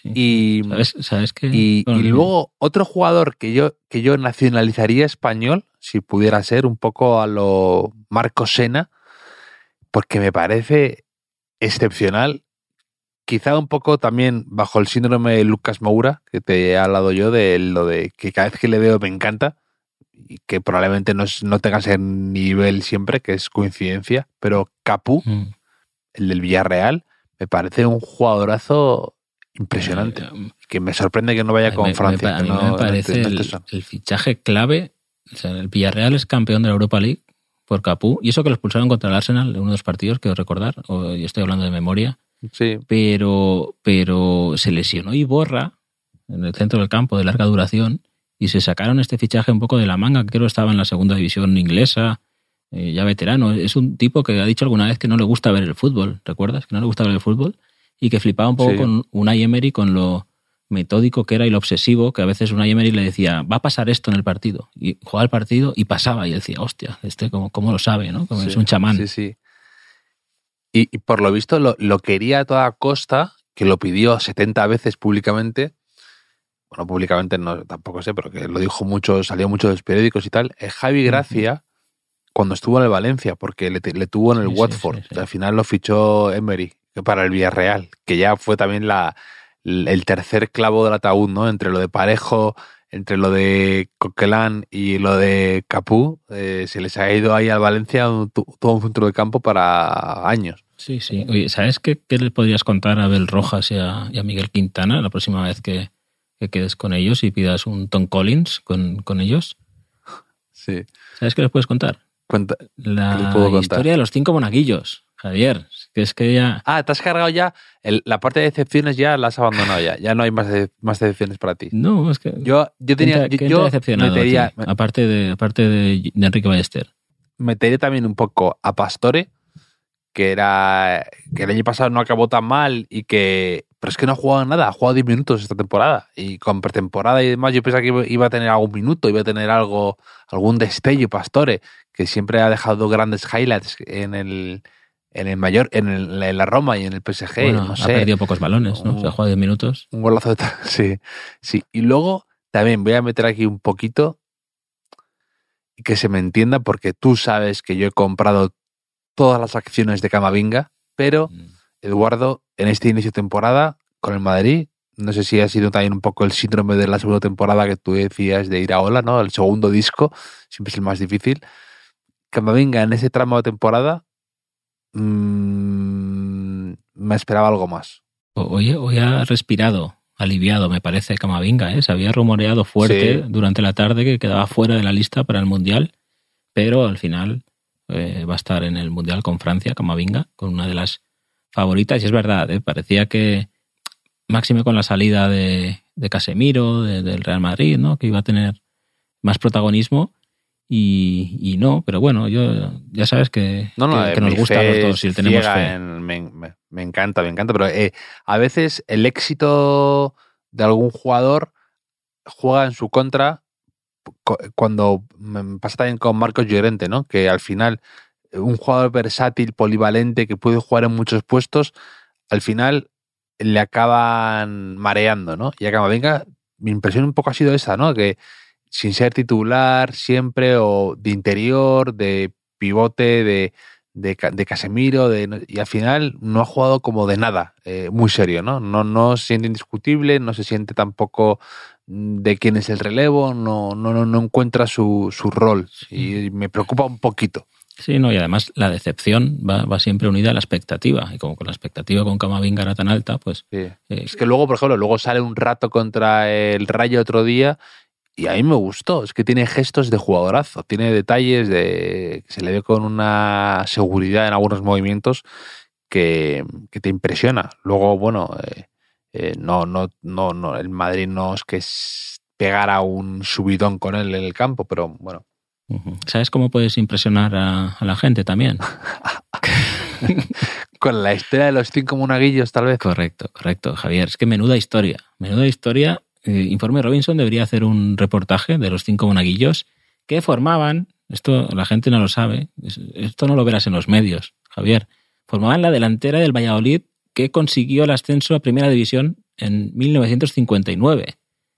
y, ¿Sabes, y, luego otro jugador que yo, que yo nacionalizaría español, si pudiera ser, un poco a lo Marco Sena, porque me parece excepcional. Quizá un poco también bajo el síndrome de Lucas Moura, que te he hablado yo de lo de que cada vez que le veo me encanta y que probablemente no, no tenga ese nivel siempre, que es coincidencia, pero Capú, mm. el del Villarreal, me parece un jugadorazo impresionante. Eh, que me sorprende que no vaya con Francia. a mí me parece el, fichaje clave. el Villarreal es campeón de la Europa League por Capú, y eso que lo expulsaron contra el Arsenal en uno de los partidos, quiero recordar, o estoy hablando de memoria. Sí. Pero, pero se lesionó y borra en el centro del campo de larga duración y se sacaron este fichaje un poco de la manga, que creo estaba en la segunda división inglesa, eh, ya veterano. Es un tipo que ha dicho alguna vez que no le gusta ver el fútbol, ¿recuerdas? Que no le gusta ver el fútbol y que flipaba un poco con Unai Emery, con lo metódico que era y lo obsesivo, que a veces Unai Emery le decía, va a pasar esto en el partido. Y jugaba el partido y pasaba. Y él decía, hostia, este como, cómo lo sabe, ¿no? Como es un chamán. Sí, sí. Y, por lo visto lo, lo, quería a toda costa, que lo pidió 70 veces públicamente, bueno, públicamente no, tampoco sé, pero que lo dijo mucho, salió mucho de los periódicos y tal, es Javi Gracia cuando estuvo en el Valencia, porque le, tuvo en el Watford. al final lo fichó Emery para el Villarreal, que ya fue también la, el tercer clavo del ataúd, ¿no? Entre lo de Parejo, entre lo de Coquelán y lo de Capú, eh, se les ha ido ahí al Valencia todo un centro de campo para años. Sí, sí. Oye, ¿sabes qué, qué le podrías contar a Abel Rojas y a, y a Miguel Quintana la próxima vez que, que quedes con ellos y pidas un Tom Collins con, con ellos. Sí. ¿Sabes qué les puedes contar? Cuenta, la historia de los cinco monaguillos, Javier. Que es que ya. Ah, te has cargado ya. la parte de decepciones ya la has abandonado ya. Ya no hay más, más decepciones para ti. No, es que. Yo, yo tenía. yo, decepcionado aparte, de, aparte de, Enrique Ballester. Metería también un poco a Pastore, que era. que el año pasado no acabó tan mal y que pero es que no ha jugado nada, ha jugado 10 minutos esta temporada. Y con pretemporada y demás, yo pensaba que iba a tener algún minuto, iba a tener algo, algún destello, Pastore, que siempre ha dejado grandes highlights en el, en el mayor, en, la Roma y en el PSG. no sé. Ha perdido pocos balones, ¿no? Se ha jugado 10 minutos. Un golazo de sí, sí. Y luego también voy a meter aquí un poquito que se me entienda, porque tú sabes que yo he comprado todas las acciones de Camavinga, pero. Mm. Eduardo, en este inicio de temporada con el Madrid, no sé si ha sido también un poco el síndrome de la segunda temporada que tú decías de ir a Ola, ¿no? El segundo disco siempre es el más difícil. venga en ese tramo de temporada mmm, me esperaba algo más. Hoy, hoy ha respirado, aliviado, me parece, Camavinga. ¿eh? Se había rumoreado fuerte durante la tarde que quedaba fuera de la lista para el Mundial, pero al final eh, va a estar en el Mundial con Francia, Camavinga, con una de las favoritas, y es verdad, ¿eh? parecía que máxime con la salida de, Casemiro, del Real Madrid, ¿no? que iba a tener más protagonismo. Y, no, pero bueno, yo ya sabes que, que, nos gusta a los dos y tenemos fe. me, encanta, me encanta, pero eh, a veces el éxito de algún jugador juega en su contra cuando me pasa también con Marcos Llorente, ¿no? Que al final un jugador versátil, polivalente, que puede jugar en muchos puestos, al final le acaban mareando, ¿no? Y acaba, venga, mi impresión un poco ha sido esa, ¿no? Que sin ser titular siempre o de interior, de pivote, de, de, Casemiro, de, y al final no ha jugado como de nada, eh, muy serio, ¿no? ¿no? No se siente indiscutible, no se siente tampoco de quién es el relevo, no, no, no encuentra su, su rol y me preocupa un poquito. Sí, no, y además la decepción va, va, siempre unida a la expectativa. Y como con la expectativa con Camavinga era tan alta, pues. Eh, es que luego, por ejemplo, luego sale un rato contra el Rayo otro día y a mí me gustó. Es que tiene gestos de jugadorazo, tiene detalles de. se le ve con una seguridad en algunos movimientos que, que te impresiona. Luego, bueno, eh, eh, no, no, no, no, el Madrid no es que pegara un subidón con él en el campo, pero bueno. ¿Sabes cómo puedes impresionar a, la gente también? Con la historia de los cinco monaguillos, tal vez. Correcto, correcto, Javier. Es que menuda historia. Menuda historia. Eh, Informe Robinson debería hacer un reportaje de los cinco monaguillos que formaban, esto la gente no lo sabe, esto no lo verás en los medios, Javier, formaban la delantera del Valladolid que consiguió el ascenso a Primera División en 1959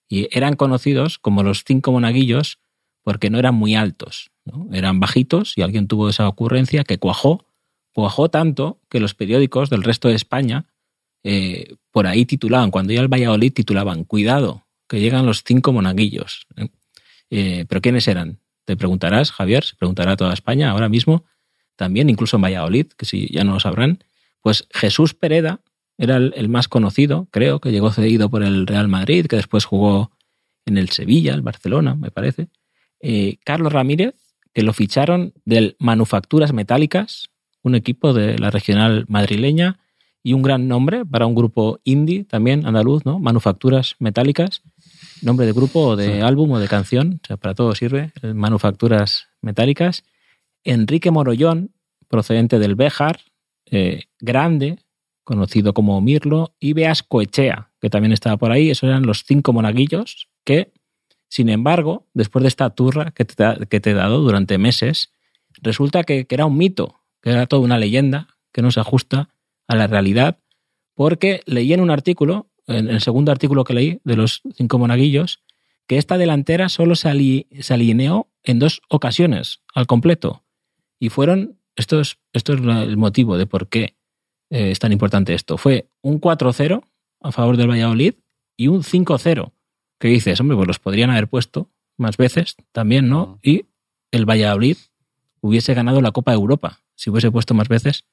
y eran conocidos como los cinco monaguillos porque no eran muy altos, eran bajitos y alguien tuvo esa ocurrencia que cuajó, cuajó tanto que los periódicos del resto de España eh, por ahí titulaban, cuando iba al Valladolid titulaban, cuidado, que llegan los cinco monaguillos. ¿eh? ¿Pero quiénes eran? Te preguntarás, Javier, se preguntará toda España ahora mismo, también, incluso en Valladolid, que si ya no lo sabrán, pues Jesús Pereda era el, más conocido, creo, que llegó cedido por el Real Madrid, que después jugó en el Sevilla, el Barcelona, me parece. Eh, Carlos Ramírez, que lo ficharon del Manufacturas Metálicas, un equipo de la regional madrileña y un gran nombre para un grupo indie también andaluz, ¿no? Manufacturas Metálicas, nombre de grupo o de álbum o de canción, o sea, para todo sirve, Manufacturas Metálicas. Enrique Morollón, procedente del Béjar, eh, grande, conocido como Mirlo, y Beas Coechea, que también estaba por ahí. Esos eran los cinco monaguillos que sin embargo, después de esta turra que te, he dado durante meses, resulta que, era un mito, que era toda una leyenda que no se ajusta a la realidad, porque leí en un artículo, en el segundo artículo que leí de los cinco monaguillos, que esta delantera solo se, alineó en dos ocasiones al completo. Y fueron, esto es, esto es el motivo de por qué eh, es tan importante esto, fue un 4-0 a favor del Valladolid y un 5-0 que dices, hombre, pues los podrían haber puesto más veces también, ¿no? Y el Valladolid hubiese ganado la Copa de Europa si hubiese puesto más veces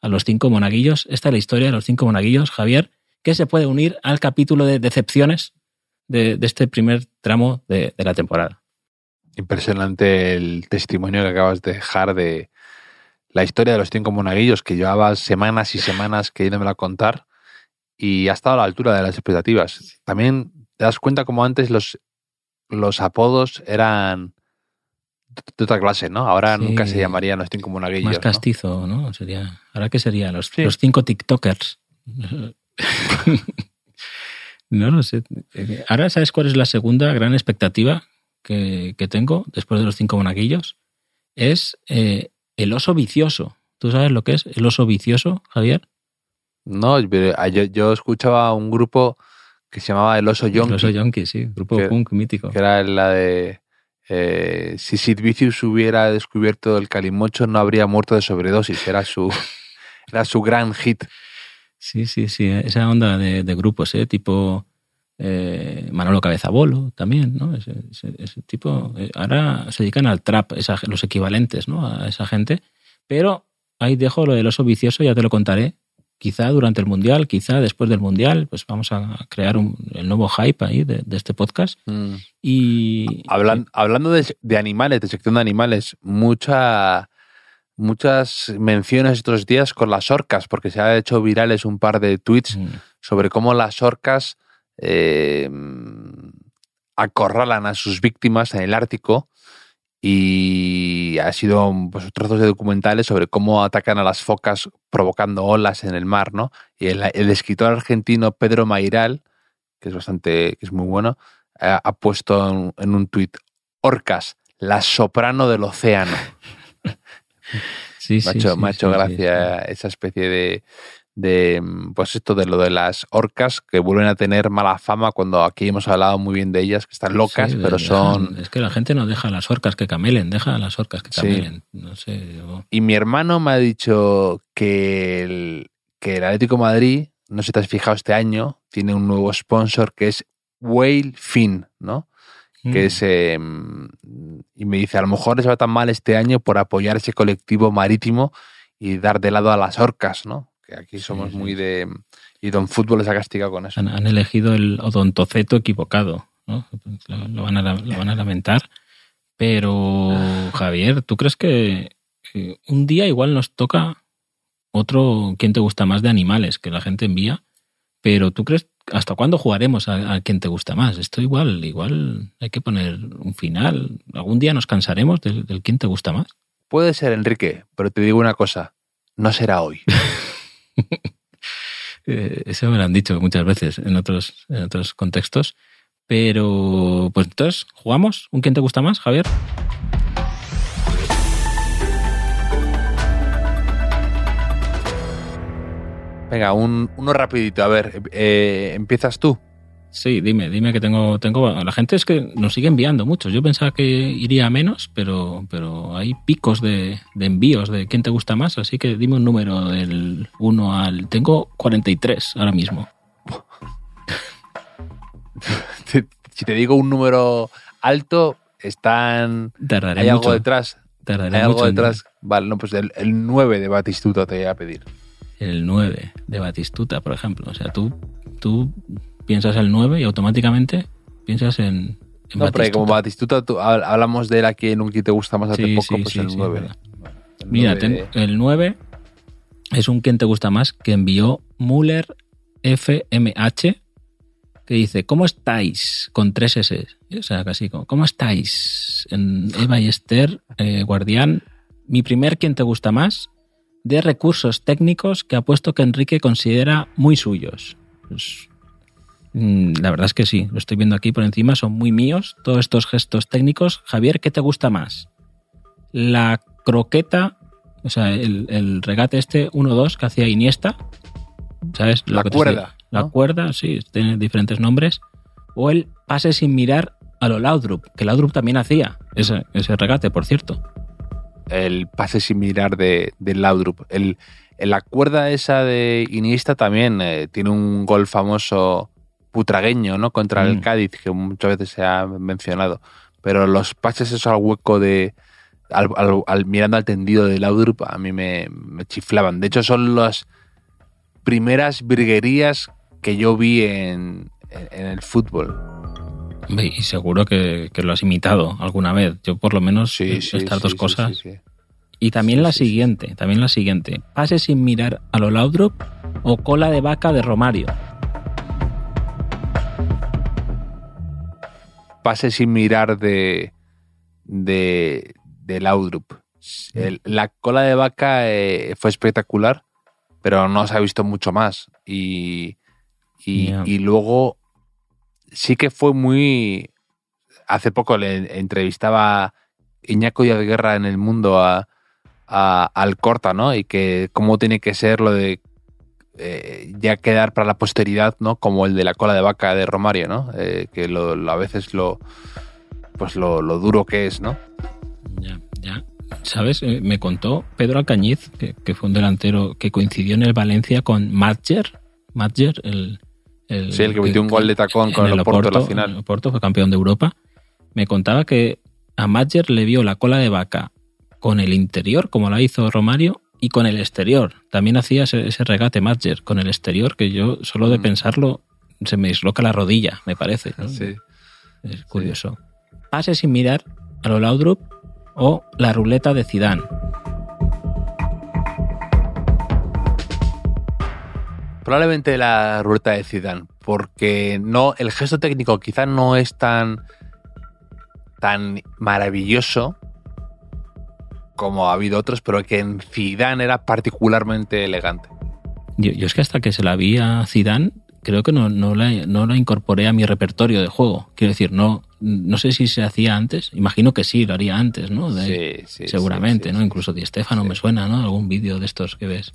a los cinco monaguillos. Esta es la historia de los cinco monaguillos, Javier, que se puede unir al capítulo de decepciones de, este primer tramo de, la temporada. Impresionante el testimonio que acabas de dejar de la historia de los cinco monaguillos, que llevaba semanas y semanas queriéndome a contar y ha estado a la altura de las expectativas. También te das cuenta como antes los, los apodos eran de otra clase, ¿no? Ahora nunca se llamarían los cinco monaguillos. Más castizo, ¿no? Sería, ¿Ahora qué sería? Los, los cinco TikTokers. no lo sé. Ahora, ¿sabes cuál es la segunda gran expectativa que, tengo después de los cinco monaguillos? Es eh, el oso vicioso. ¿Tú sabes lo que es el oso vicioso, Javier? No, yo, yo escuchaba un grupo que se llamaba El Oso Yonki. El Oso Yonki, sí, grupo punk mítico. Que era la de... Eh, si Sid Vicious hubiera descubierto el calimocho no habría muerto de sobredosis. Era su, era su gran hit. Sí, sí, sí. Esa onda de, grupos, ¿eh? tipo eh, Manolo Cabezabolo también, ¿no? Ese, tipo. Eh, ahora se dedican al trap, los equivalentes, ¿no? A esa gente. Pero ahí dejo lo del oso vicioso, ya te lo contaré, quizá durante el Mundial, quizá después del Mundial, pues vamos a crear un, el nuevo hype ahí de, este podcast. Mm. Y hablando de, animales, de sección de animales, mucha, muchas menciones estos días con las orcas, porque se ha hecho virales un par de tweets mm. sobre cómo las orcas eh, acorralan a sus víctimas en el Ártico y ha sido pues, trozos de documentales sobre cómo atacan a las focas provocando olas en el mar, ¿no? Y el, escritor argentino Pedro Mairal, que es bastante, que es muy bueno, ha, puesto en, un tuit, Orcas, la soprano del océano. Sí, me ha hecho, gracia esa especie de, de pues esto de lo de las orcas que vuelven a tener mala fama cuando aquí hemos hablado muy bien de ellas que están locas pero son es que la gente no deja las orcas que camelen deja las orcas que camelen. No sé y mi hermano me ha dicho que el, que el Atlético Madrid no sé si te has fijado este año tiene un nuevo sponsor que es Whale Fin no que mm. es em, y me dice a lo mejor les va tan mal este año por apoyar ese colectivo marítimo y dar de lado a las orcas no que aquí somos muy de... Y Don Fútbol les ha castigado con eso. Han, elegido el odontoceto equivocado, ¿no? Lo, van a, lo van a lamentar. Pero, Javier, ¿tú crees que un día igual nos toca otro ¿Quién te gusta más de animales que la gente envía? Pero ¿tú crees hasta cuándo jugaremos a, quién te gusta más? Esto igual, igual hay que poner un final. ¿Algún día nos cansaremos del, del quién te gusta más? Puede ser, Enrique, pero te digo una cosa, no será hoy. Eh, eso me lo han dicho muchas veces en otros, en otros contextos. Pero, pues entonces, ¿jugamos? ¿Un quién te gusta más, Javier? Venga, un, uno rapidito. A ver, eh, ¿empiezas tú? Sí, dime, dime que tengo, tengo. La gente es que nos sigue enviando muchos. Yo pensaba que iría menos, pero, pero hay picos de, envíos de quién te gusta más. Así que dime un número del 1 al. Tengo 43 ahora mismo. si te digo un número alto, están. ¿Hay algo detrás? ¿Hay algo detrás? Vale, no, pues el, el 9 de Batistuta te voy a pedir. El 9 de Batistuta, por ejemplo. O sea, tú, tú piensas el 9 y automáticamente piensas en, en no, pero como Batistuta, hablamos de un que te gusta más hace poco, pues el 9. Mira, el 9 es un quien te gusta más que envió Muller FMH que dice, ¿cómo estáis? Con tres S. O sea, casi como, ¿cómo estáis? En Eva y Esther, eh, Guardián, mi primer quien te gusta más de recursos técnicos que ha puesto que Enrique considera muy suyos. Pues, la verdad es que sí, lo estoy viendo aquí por encima, son muy míos todos estos gestos técnicos. Javier, ¿qué te gusta más? La croqueta, o sea, el, regate este 1-2 que hacía Iniesta, ¿sabes? la cuerda. La cuerda, sí, tiene diferentes nombres. O el pase sin mirar a lo Laudrup, que Laudrup también hacía ese, regate, por cierto. El pase sin mirar de, Laudrup. El, la cuerda esa de Iniesta también eh, tiene un gol famoso putragueño, ¿no? Contra el mm. Cádiz, que muchas veces se ha mencionado. Pero los pases esos al hueco de. Al, mirando al tendido de Laudrup, a mí me, chiflaban. De hecho, son las primeras virguerías que yo vi en, el fútbol. Y seguro que, lo has imitado alguna vez. Yo por lo menos sí, estas dos cosas. Y también la siguiente, también la siguiente. Pase sin mirar a lo Laudrup o cola de vaca de Romario. Pase sin mirar de, de, Laudrup. la cola de vaca eh, fue espectacular, pero no se ha visto mucho más. Y, y, luego sí que fue muy... Hace poco le entrevistaba Iñaco y Guerra en el mundo a, al Corta, ¿no? Y que cómo tiene que ser lo de eh, ya quedar para la posteridad, ¿no? Como el de la cola de vaca de Romario, ¿no? Eh, que a veces lo, pues lo, duro que es, ¿no? Ya, ya. ¿Sabes? Eh, me contó Pedro Alcañiz, que, fue un delantero que coincidió en el Valencia con Madger. Madger, el, el, sí, el que metió un gol de tacón con el, Oporto, en la final. El Oporto fue campeón de Europa. Me contaba que a Madger le vio la cola de vaca con el interior, como la hizo Romario, y con el exterior. También hacía ese, regate Madger con el exterior, que yo solo de mm. pensarlo se me disloca la rodilla, me parece. Sí. Es curioso. Pase sin mirar a lo Laudrup o la ruleta de Zidane. Probablemente la ruleta de Zidane, porque no, el gesto técnico quizás no es tan, tan maravilloso, como ha habido otros, pero que en Zidane era particularmente elegante. Yo, es que hasta que se la vi a Zidane, creo que no, no, la, no la incorporé a mi repertorio de juego. Quiero decir, no, no sé si se hacía antes. Imagino que sí, lo haría antes, ¿no? sí, sí, seguramente, ¿no? Incluso Di Stefano me suena, ¿no? Algún vídeo de estos que ves.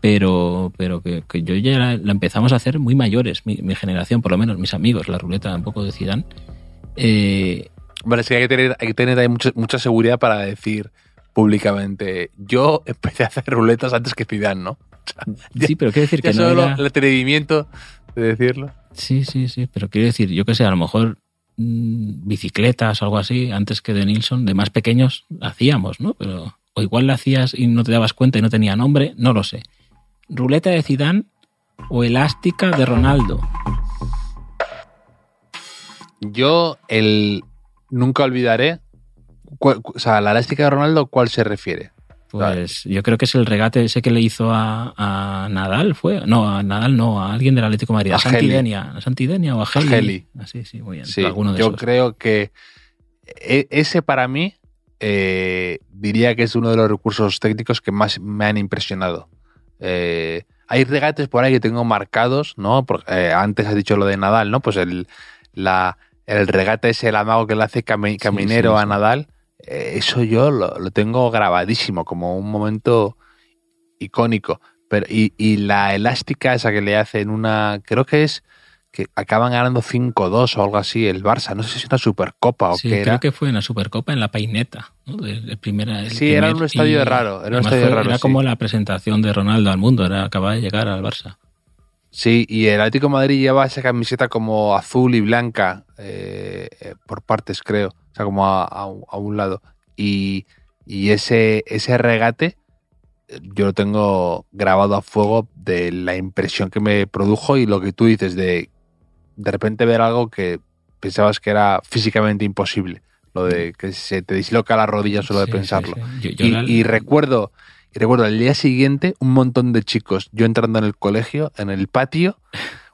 pero, pero que, yo ya la, empezamos a hacer muy mayores, mi, generación, por lo menos mis amigos, la ruleta un poco de Zidane. Eh, es que hay que tener, hay que tener ahí mucha, mucha seguridad para decir públicamente, yo empecé a hacer ruletas antes que Zidane, ¿no? sí, pero quiero decir que no era... el atrevimiento de decirlo. Sí, sí, sí, pero quiero decir, yo que sé, a lo mejor mm, bicicletas o algo así, antes que de Nilsson, de más pequeños, hacíamos, ¿no? Pero, o igual la hacías y no te dabas cuenta y no tenía nombre, no lo sé ruleta de Zidane o elástica de Ronaldo. Yo el nunca olvidaré, o sea, la elástica de Ronaldo, ¿cuál se refiere? Pues yo creo que es el regate ese que le hizo a, Nadal, ¿fue? No, a Nadal no, a alguien del Atlético de Madrid, a, Santidenia, Santidenia o a Heli. Ah, sí, sí, muy bien. yo creo que e, ese para mí eh, diría que es uno de los recursos técnicos que más me han impresionado. Eh, hay regates por ahí que tengo marcados, ¿no? Porque, eh, antes has dicho lo de Nadal, ¿no? Pues el, la, el regate ese, el amago que le hace caminero a Nadal, eso yo lo, tengo grabadísimo como un momento icónico. Pero, y, y la elástica esa que le hace en una, creo que es que acaban ganando 5-2 o algo así el Barça. No sé si es una Supercopa o qué era. creo que fue una Supercopa en la Paineta. ¿no? El, primera, sí, era un estadio raro. Era, un estadio raro, era como la presentación de Ronaldo al mundo, era acababa de llegar al Barça. Sí, y el Atlético de Madrid lleva esa camiseta como azul y blanca eh, eh, por partes, creo. Sea, como a, un lado. Y, y ese, ese regate yo lo tengo grabado a fuego de la impresión que me produjo y lo que tú dices de de repente ver algo que pensabas que era físicamente imposible. Lo de que se te disloca la rodilla solo de pensarlo. y, recuerdo, y recuerdo el día siguiente un montón de chicos, yo entrando en el colegio, en el patio,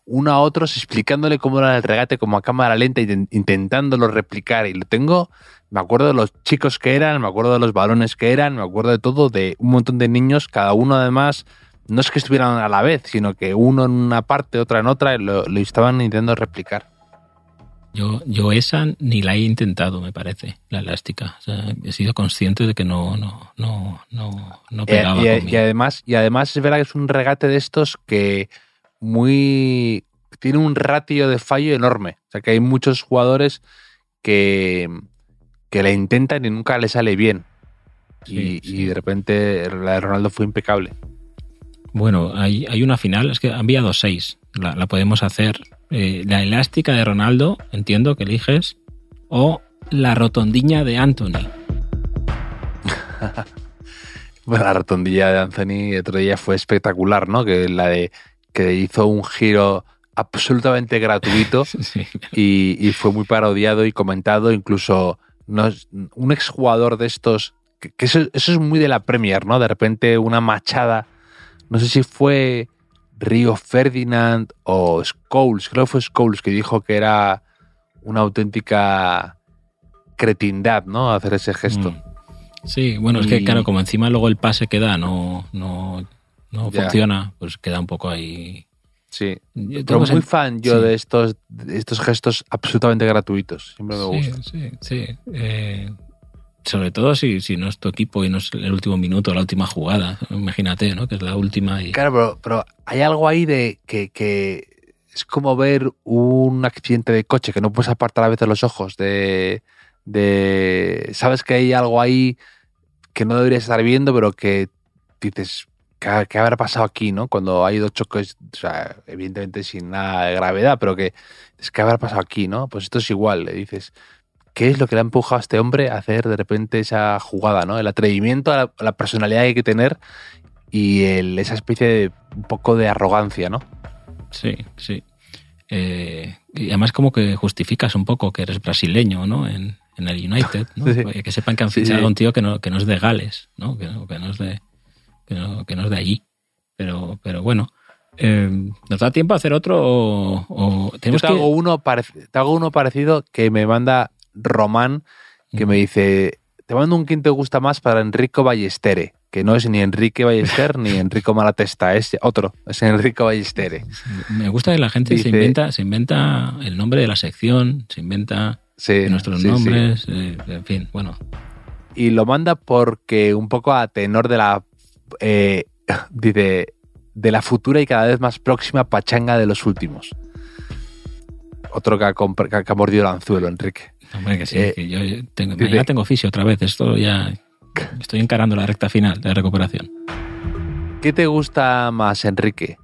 uno a otros explicándole cómo era el regate como a cámara lenta, intentándolo replicar. Y lo tengo, me acuerdo de los chicos que eran, me acuerdo de los balones que eran, me acuerdo de todo, de un montón de niños, cada uno además no es que estuvieran a la vez, sino que uno en una parte, otra en otra, lo, lo estaban intentando replicar. Yo, yo esa ni la he intentado, me parece, la elástica. he sido consciente de que no, no, no, no, no eh, pegaba. Y, y, además, y además es verdad que es un regate de estos que muy tiene un ratio de fallo enorme. O sea que hay muchos jugadores que, que le intentan y nunca le sale bien. y, y de repente la de Ronaldo fue impecable. Bueno, hay, hay una final, es que han enviado seis. La, podemos hacer. Eh, la elástica de Ronaldo, entiendo que eliges, o la rotondiña de Anthony. bueno, la rotondilla de Anthony otro día fue espectacular, ¿no? Que la de que hizo un giro absolutamente gratuito y, fue muy parodiado y comentado, incluso no, un exjugador de estos, que, eso, eso, es muy de la Premier, ¿no? De repente una machada no sé si fue Río Ferdinand o Scholes, creo que fue Scholes que dijo que era una auténtica cretindad, ¿no? Hacer ese gesto. Mm. Sí, bueno, es que claro, como encima luego el pase que da no, no, no funciona, pues queda un poco ahí. Sí. Pero muy fan yo de estos, estos gestos absolutamente gratuitos. Siempre me gusta. Sí, sí. Eh, sobre todo si, si no es tu equipo y no es el último minuto, la última jugada. Imagínate, ¿no? Que es la última. Y... Claro, pero, hay algo ahí de que, es como ver un accidente de coche que no puedes apartar a veces los ojos. De, de sabes que hay algo ahí que no deberías estar viendo, pero que dices, ¿qué, qué habrá pasado aquí, no? Cuando hay dos choques, o sea, evidentemente sin nada de gravedad, pero que es que habrá pasado aquí, ¿no? Pues esto es igual, le dices qué es lo que le ha empujado a este hombre a hacer de repente esa jugada, ¿no? El atrevimiento, la, personalidad que hay que tener y esa especie de un poco de arrogancia, ¿no? Sí, sí. Eh, y además como que justificas un poco que eres brasileño, ¿no? En, el United, ¿no? Que sepan que han fichado a un tío que no, que no es de Gales, ¿no? Que, no, es de que no, es de allí. Pero, pero bueno, eh, ¿nos da tiempo a hacer otro o, tenemos te, hago uno te hago uno parecido que me manda Román, que me dice, te mando un quinto gusta más para Enrico Ballestere, que no es ni Enrique Ballester ni Enrico Malatesta, es otro, es Enrico Ballestere. Me gusta que la gente se inventa, se inventa el nombre de la sección, se inventa nuestros nombres, eh, en fin, bueno. Y lo manda porque un poco a tenor de la... Eh, dice, de la futura y cada vez más próxima pachanga de los últimos. Otro que ha, que ha mordido el anzuelo, Enrique. Hombre, que sí, Eh, que yo tengo, dice- mañana tengo oficio otra vez. Esto ya. Estoy encarando la recta final de recuperación. ¿Qué te gusta más, Enrique?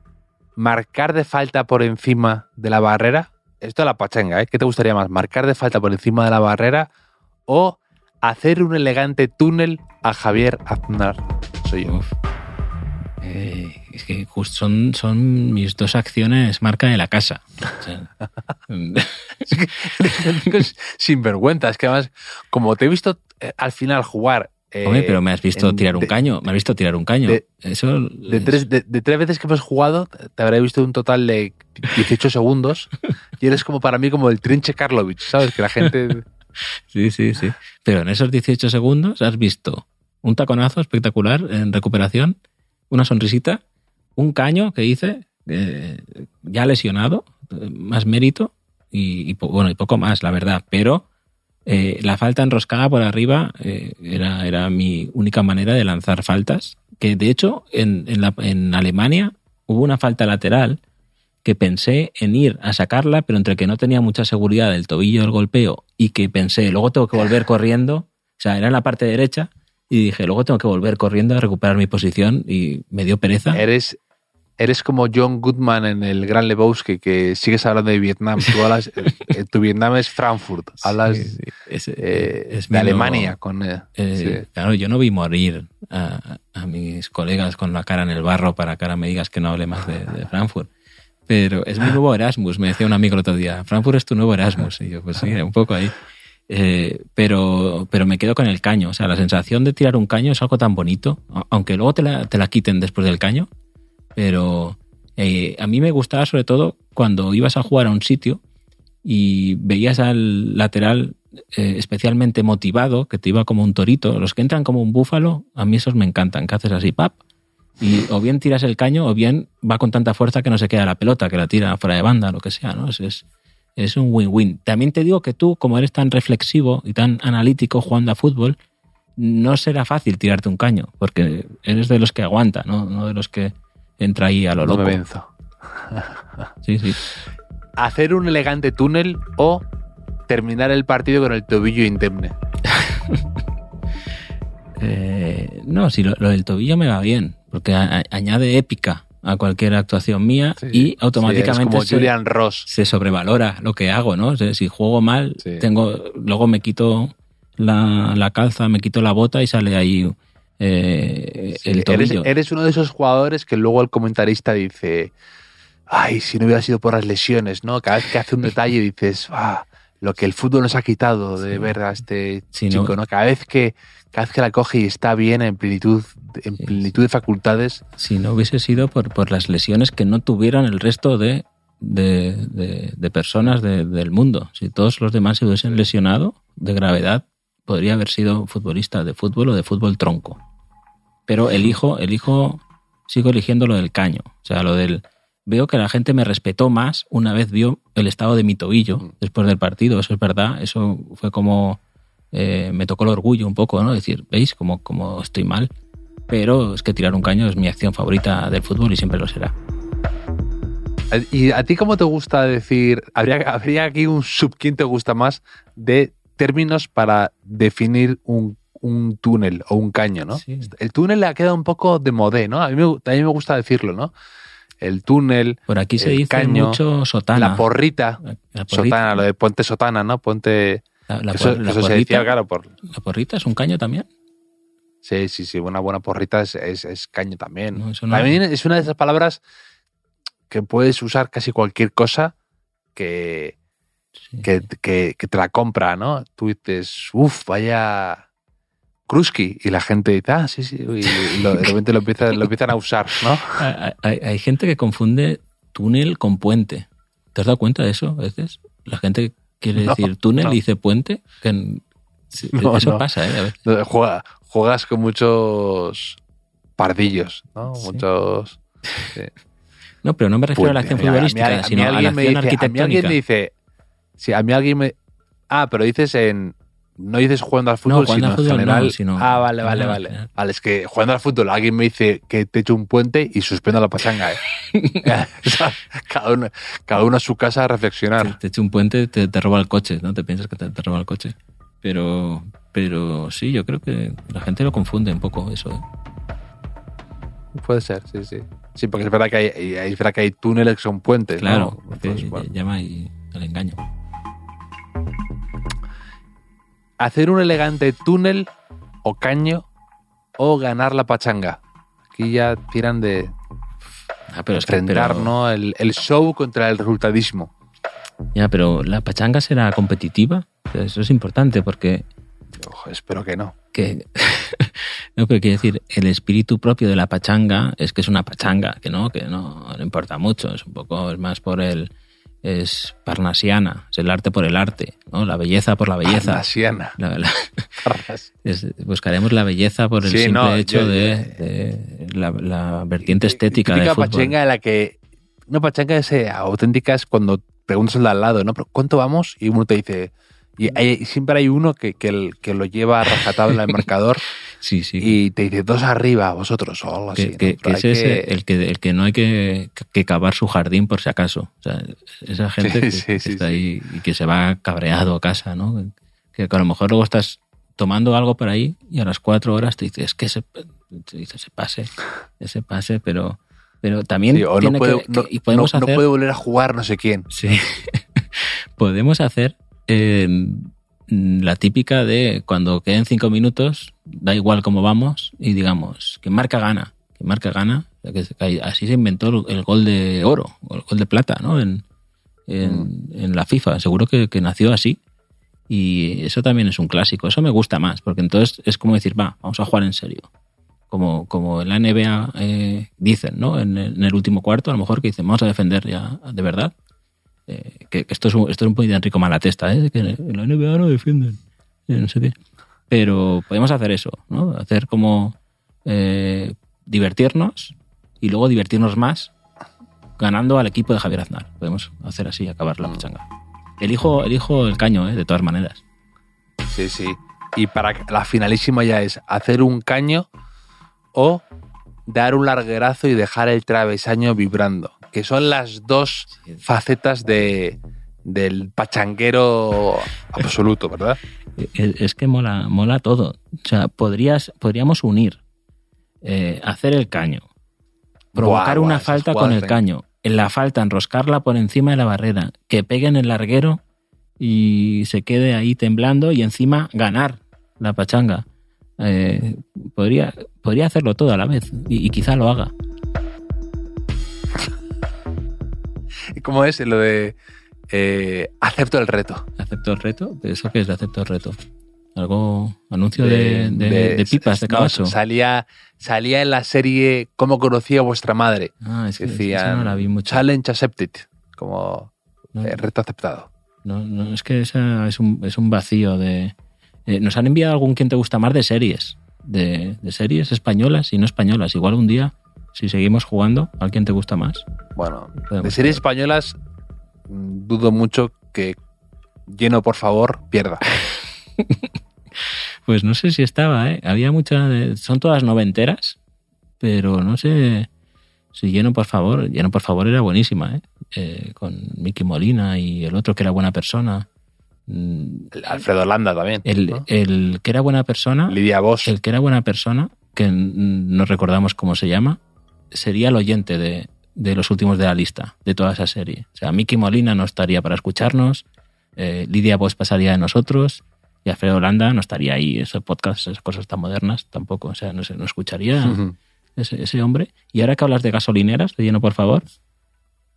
¿Marcar de falta por encima de la barrera? Esto es la pachanga, ¿eh? ¿Qué te gustaría más? ¿Marcar de falta por encima de la barrera o hacer un elegante túnel a Javier Aznar? Eh, es que justo son, son mis dos acciones marca de la casa. O sea, Sin vergüenza, es que además, como te he visto eh, al final jugar. eh, Hombre, pero me has visto en- tirar un de- caño. Me has visto tirar un caño. de- Eso. De es- tres, de, de tres veces que hemos jugado, te habré visto un total de 18 segundos y eres como para mí como el trinche Karlovich, ¿sabes? Que la gente... Sí, sí, sí. Pero en esos 18 segundos has visto un taconazo espectacular en recuperación, una sonrisita, un caño que hice, eh, ya lesionado, más mérito y, bueno, y poco más, la verdad. Pero eh, la falta enroscada por arriba eh, era, era mi única manera de lanzar faltas. Que de hecho en, en Alemania hubo una falta lateral que pensé en ir a sacarla, pero entre que no tenía mucha seguridad del tobillo del golpeo y que pensé, luego tengo que volver corriendo, o sea, era en la parte derecha, y dije, luego tengo que volver corriendo a recuperar mi posición y me dio pereza. Eres, eres como John Goodman en el Gran Lebowski, que sigues hablando de Vietnam. Tú hablas, eh, tu Vietnam es Frankfurt, hablas Sí. Es- eh, es de Alemania. Con, eh, Eh, sí. Claro, yo no vi morir a, a mis colegas con la cara en el barro para que ahora me digas que no hable más de, de Frankfurt. Pero es mi nuevo Erasmus, me decía un amigo el otro día. Frankfurt es tu nuevo Erasmus. Y yo, pues sí, un poco ahí. Eh, pero, pero me quedo con el caño. O sea, la sensación de tirar un caño es algo tan bonito, aunque luego te la, te la quiten después del caño. Pero eh, a mí me gustaba sobre todo cuando ibas a jugar a un sitio y veías al lateral eh, especialmente motivado, que te iba como un torito. Los que entran como un búfalo, a mí esos me encantan, que haces así, pap. Y o bien tiras el caño o bien va con tanta fuerza que no se queda la pelota, que la tira fuera de banda, lo que sea, ¿no? Es, es, es un win-win. También te digo que tú, como eres tan reflexivo y tan analítico jugando a fútbol, no será fácil tirarte un caño, porque eres de los que aguanta, ¿no? No de los que entra ahí a lo No loco. me venzo. Sí, sí. Hacer un elegante túnel o terminar el partido con el tobillo indemne. Eh, no, si lo, lo del tobillo me va bien, porque a- a- añade épica a cualquier actuación mía Sí, y sí, automáticamente como se, Julian Ross. se sobrevalora lo que hago, ¿no? O sea, si juego mal, Sí. tengo, luego me quito la, la calza, me quito la bota y sale ahí eh, el eres, tobillo. eres uno de esos jugadores que luego el comentarista dice, ay, si no hubiera sido por las lesiones, ¿no? Cada vez que hace un detalle dices, ah, lo que el fútbol nos ha quitado de Sí. ver a este Sí, chico, ¿no? Cada vez que cada vez que la coge y está bien en plenitud, en Sí, plenitud de facultades, si no hubiese sido por, por las lesiones que no tuvieran el resto de, de, de- de personas de- del mundo. Si todos los demás se hubiesen lesionado de gravedad, podría haber sido futbolista de fútbol o de fútbol tronco. Pero elijo, elijo, sigo eligiendo lo del caño. O sea, lo del. Veo que la gente me respetó más una vez vio el estado de mi tobillo después del partido. Eso es verdad. Eso fue como. eh, me tocó el orgullo un poco, ¿no? Decir, ¿veis cómo, cómo estoy mal? Pero es que tirar un caño es mi acción favorita del fútbol y siempre lo será. ¿Y a ti cómo te gusta decir? Habría, habría aquí un sub quién te gusta más de términos para definir un, un túnel o un caño, ¿no? Sí. El túnel le ha quedado un poco de modé, ¿no? A mí, me, a mí me gusta decirlo, ¿no? El túnel, Por aquí se El dice caño, mucho sotana. la porrita, La- porrita. sotana, lo de ponte sotana, ¿no? Ponte... La, la eso por- la eso se porrita, decía, claro, por... ¿La porrita es un caño también? Sí, sí, sí, una buena porrita es, es- es caño también. No, no- También es una de esas palabras que puedes usar casi cualquier cosa que, Sí. que, que- que te la compra, ¿no? Tú dices, uff, vaya Kruski, y la gente dice, ah, sí, sí, y, lo- de repente lo empiezan, lo empiezan a usar, ¿no? Hay, gente que confunde túnel con puente. ¿Te has dado cuenta de eso a veces? La gente quiere No, decir túnel no. y dice puente. que No, eso pasa, ¿eh? A veces. No, Juega- juegas con muchos pardillos, ¿no? Sí. Muchos... No, pero no me refiero a la acción futbolística, a mí- a mí sino a la me acción dice- A mí alguien arquitectónica. me dice, sí, a mí alguien me... Ah, pero dices en... no dices jugando al fútbol, jugando sino al fútbol en general. no, sino- ah, vale, vale, vale. es que jugando al fútbol alguien me dice que te echo un puente y suspendo la pachanga, ¿eh? O sea, cada, uno, cada uno a su casa a reflexionar. Te, te echa un puente, te, te roba el coche, ¿no? Te piensas que te, te roba el coche. Pero, pero sí, yo creo que la gente lo confunde un poco eso. ¿eh? Puede ser, sí, sí. Sí, porque es verdad que hay, es verdad que hay túneles que son puentes, Claro, ¿no? que Entonces, bueno. llama y el engaño. Hacer un elegante túnel o caño o ganar la pachanga. Aquí ya tiran de Ah, pero es que enfrentar, pero- ¿no? El, el show contra el resultadismo. Ya, pero la pachanga será competitiva. Eso es importante porque Ojo, espero que no. que no, pero quiero decir, el espíritu propio de la pachanga es que es una pachanga, que no, que no, no importa mucho, es un poco, es más por el, es parnasiana, es el arte por el arte, ¿no? La belleza por la belleza. Parnasiana. La- la- es- buscaremos la belleza por el Sí, simple no, hecho yo- de, de la, la vertiente estética del fútbol. pachanga en la que. Una pachanga es, eh, auténtica es cuando preguntas al lado, ¿no? Pero ¿cuánto vamos? Y uno te dice. Y hay- siempre hay uno que, que, el- que lo lleva rajatado en el marcador Sí, sí. y te dice dos arriba, vosotros, así. que, ¿no? que- que es ese que- el que el que no hay que, que cavar su jardín por si acaso. O sea, esa gente Sí, que, sí, que sí, está ahí y que se va cabreado a casa, ¿no? Que, a lo mejor luego estás tomando algo por ahí y a las cuatro horas te dices que ese, te dice, ese pase, ese pase, pero, pero también o no tiene y podemos no- no puede volver a jugar no sé quién. Sí. Podemos hacer eh, la típica de cuando queden cinco minutos, da igual cómo vamos, y digamos, que marca gana, que marca gana. Así se inventó el, gol de oro, o el gol de plata, ¿no? En, en, en la FIFA. Seguro que, que nació así. Y eso también es un clásico. Eso me gusta más, porque entonces es como decir, va, vamos a jugar en serio. Como, como en la NBA eh, dicen, ¿no? En el, en el último cuarto, a lo mejor que dicen, vamos a defender ya de verdad. Eh, que, esto es un, esto es un poquito de Enrico Malatesta, ¿eh? que en la NBA no defienden, eh, no sé qué. Pero podemos hacer eso, ¿no? Hacer como eh, divertirnos y luego divertirnos más ganando al equipo de Javier Aznar. Podemos hacer así, acabar la pachanga. Elijo, elijo el caño, ¿eh? de todas maneras. Sí, sí. Y para la finalísima ya es hacer un caño o dar un larguerazo y dejar el travesaño vibrando. Que son las dos facetas de, del pachanguero absoluto, ¿verdad? Es, que mola, mola todo. O sea, podrías, podríamos unir, eh, hacer el caño, provocar Guau, una guau, falta con el caño, en la falta enroscarla por encima de la barrera, que peguen el larguero y se quede ahí temblando y encima ganar la pachanga. Eh, podría, podría hacerlo todo a la vez y, y quizá lo haga. ¿Cómo es lo de eh, acepto el reto? ¿Acepto el reto? ¿Eso qué es de acepto el reto? ¿Algo anuncio de, de- de pipas de no, caballo? salía, salía en la serie ¿Cómo conocía vuestra madre? Ah, es que esa Decían no la vi mucho. challenge accepted, como No. eh, reto aceptado. No, no, es que esa es un, es un vacío de... eh, nos han enviado algún quien te gusta más de series, de, de series españolas y no españolas. Igual un día, si seguimos jugando, ¿a quién te gusta más? Bueno, de series españolas dudo mucho que lleno por favor pierda. Pues no sé si estaba, ¿eh? Había muchas... Son todas noventeras, pero no sé si Lleno, por favor. Lleno, por favor, era buenísima, ¿eh? Eh, con Mickey Molina y el otro que era buena persona. Mm, El Alfredo Landa también. El, ¿no? el que era buena persona... Lidia Bosch. el que era buena persona, que no recordamos cómo se llama, sería el oyente de, de los últimos de la lista, de toda esa serie. O sea, Mickey Molina no estaría para escucharnos, eh, Lidia Bosch pasaría de nosotros, y Alfredo Holanda no estaría ahí, esos podcasts, esas cosas tan modernas, tampoco. O sea, no, sé, no escucharía ese, ese hombre. Y ahora que hablas de gasolineras, de lleno, por favor,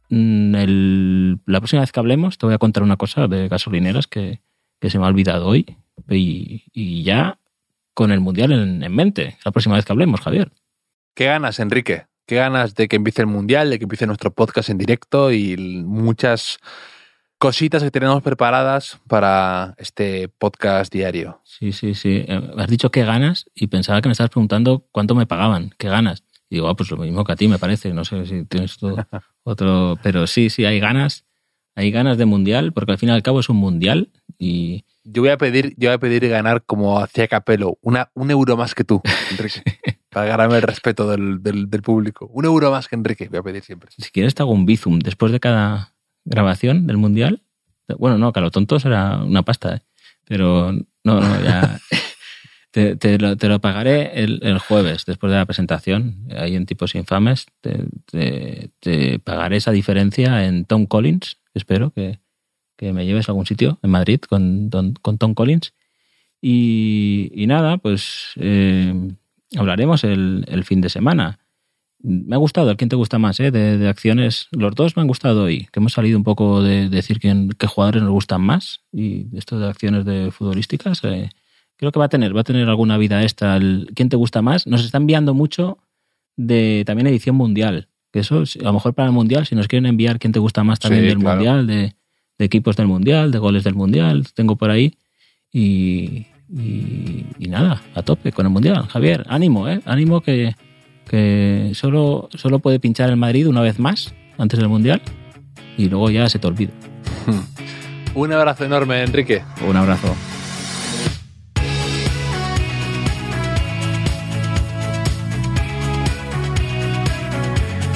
mm, el- la próxima vez que hablemos te voy a contar una cosa de gasolineras que, que se me ha olvidado hoy. Y, y ya con el Mundial en, en mente, la próxima vez que hablemos, Javier. ¿Qué ganas, Enrique? ¿Qué ganas de que empiece el Mundial, de que empiece nuestro podcast en directo y muchas cositas que tenemos preparadas para este podcast diario? Sí, sí, sí. Eh, Has dicho qué ganas y pensaba que me estabas preguntando cuánto me pagaban, qué ganas. Y digo, ah, pues lo mismo que a ti, me parece. No sé si tienes tú otro. Pero sí, sí, hay ganas. Hay ganas de mundial, porque al fin y al cabo es un mundial Y, yo voy a pedir, yo voy a pedir ganar como hacía Capelo, una, un euro más que tú, Enrique. Para ganarme el respeto del, del, público. Un euro más que Enrique, voy a pedir siempre. Si quieres te hago un bizum después de cada grabación del Mundial. Bueno, no, que a lo tonto será una pasta, ¿eh? pero no, no, ya... te, te, lo, te, lo, pagaré el, el, jueves, después de la presentación, ahí en Tipos Infames. Te, te pagaré esa diferencia en Tom Collins, espero que, que me lleves a algún sitio en Madrid con, con Tom Collins. Y, y nada, pues eh, hablaremos el, el, fin de semana. Me ha gustado, ¿a quién te gusta más? Eh? De, de, acciones, los dos me han gustado hoy, que hemos salido un poco de, decir quién, qué jugadores nos gustan más y esto de acciones de futbolísticas. Eh, creo que va a tener, va a tener alguna vida esta. El, ¿Quién te gusta más? Nos está enviando mucho de también edición mundial. Que eso, a lo mejor para el mundial, si nos quieren enviar quién te gusta más también del mundial, de, de equipos del Mundial, de goles del Mundial, tengo por ahí. Y, y, nada, a tope con el Mundial. Javier, ánimo, ¿eh? Ánimo que, que solo, solo puede pinchar el Madrid una vez más antes del Mundial y luego ya se te olvida. Un abrazo enorme, Enrique. Un abrazo.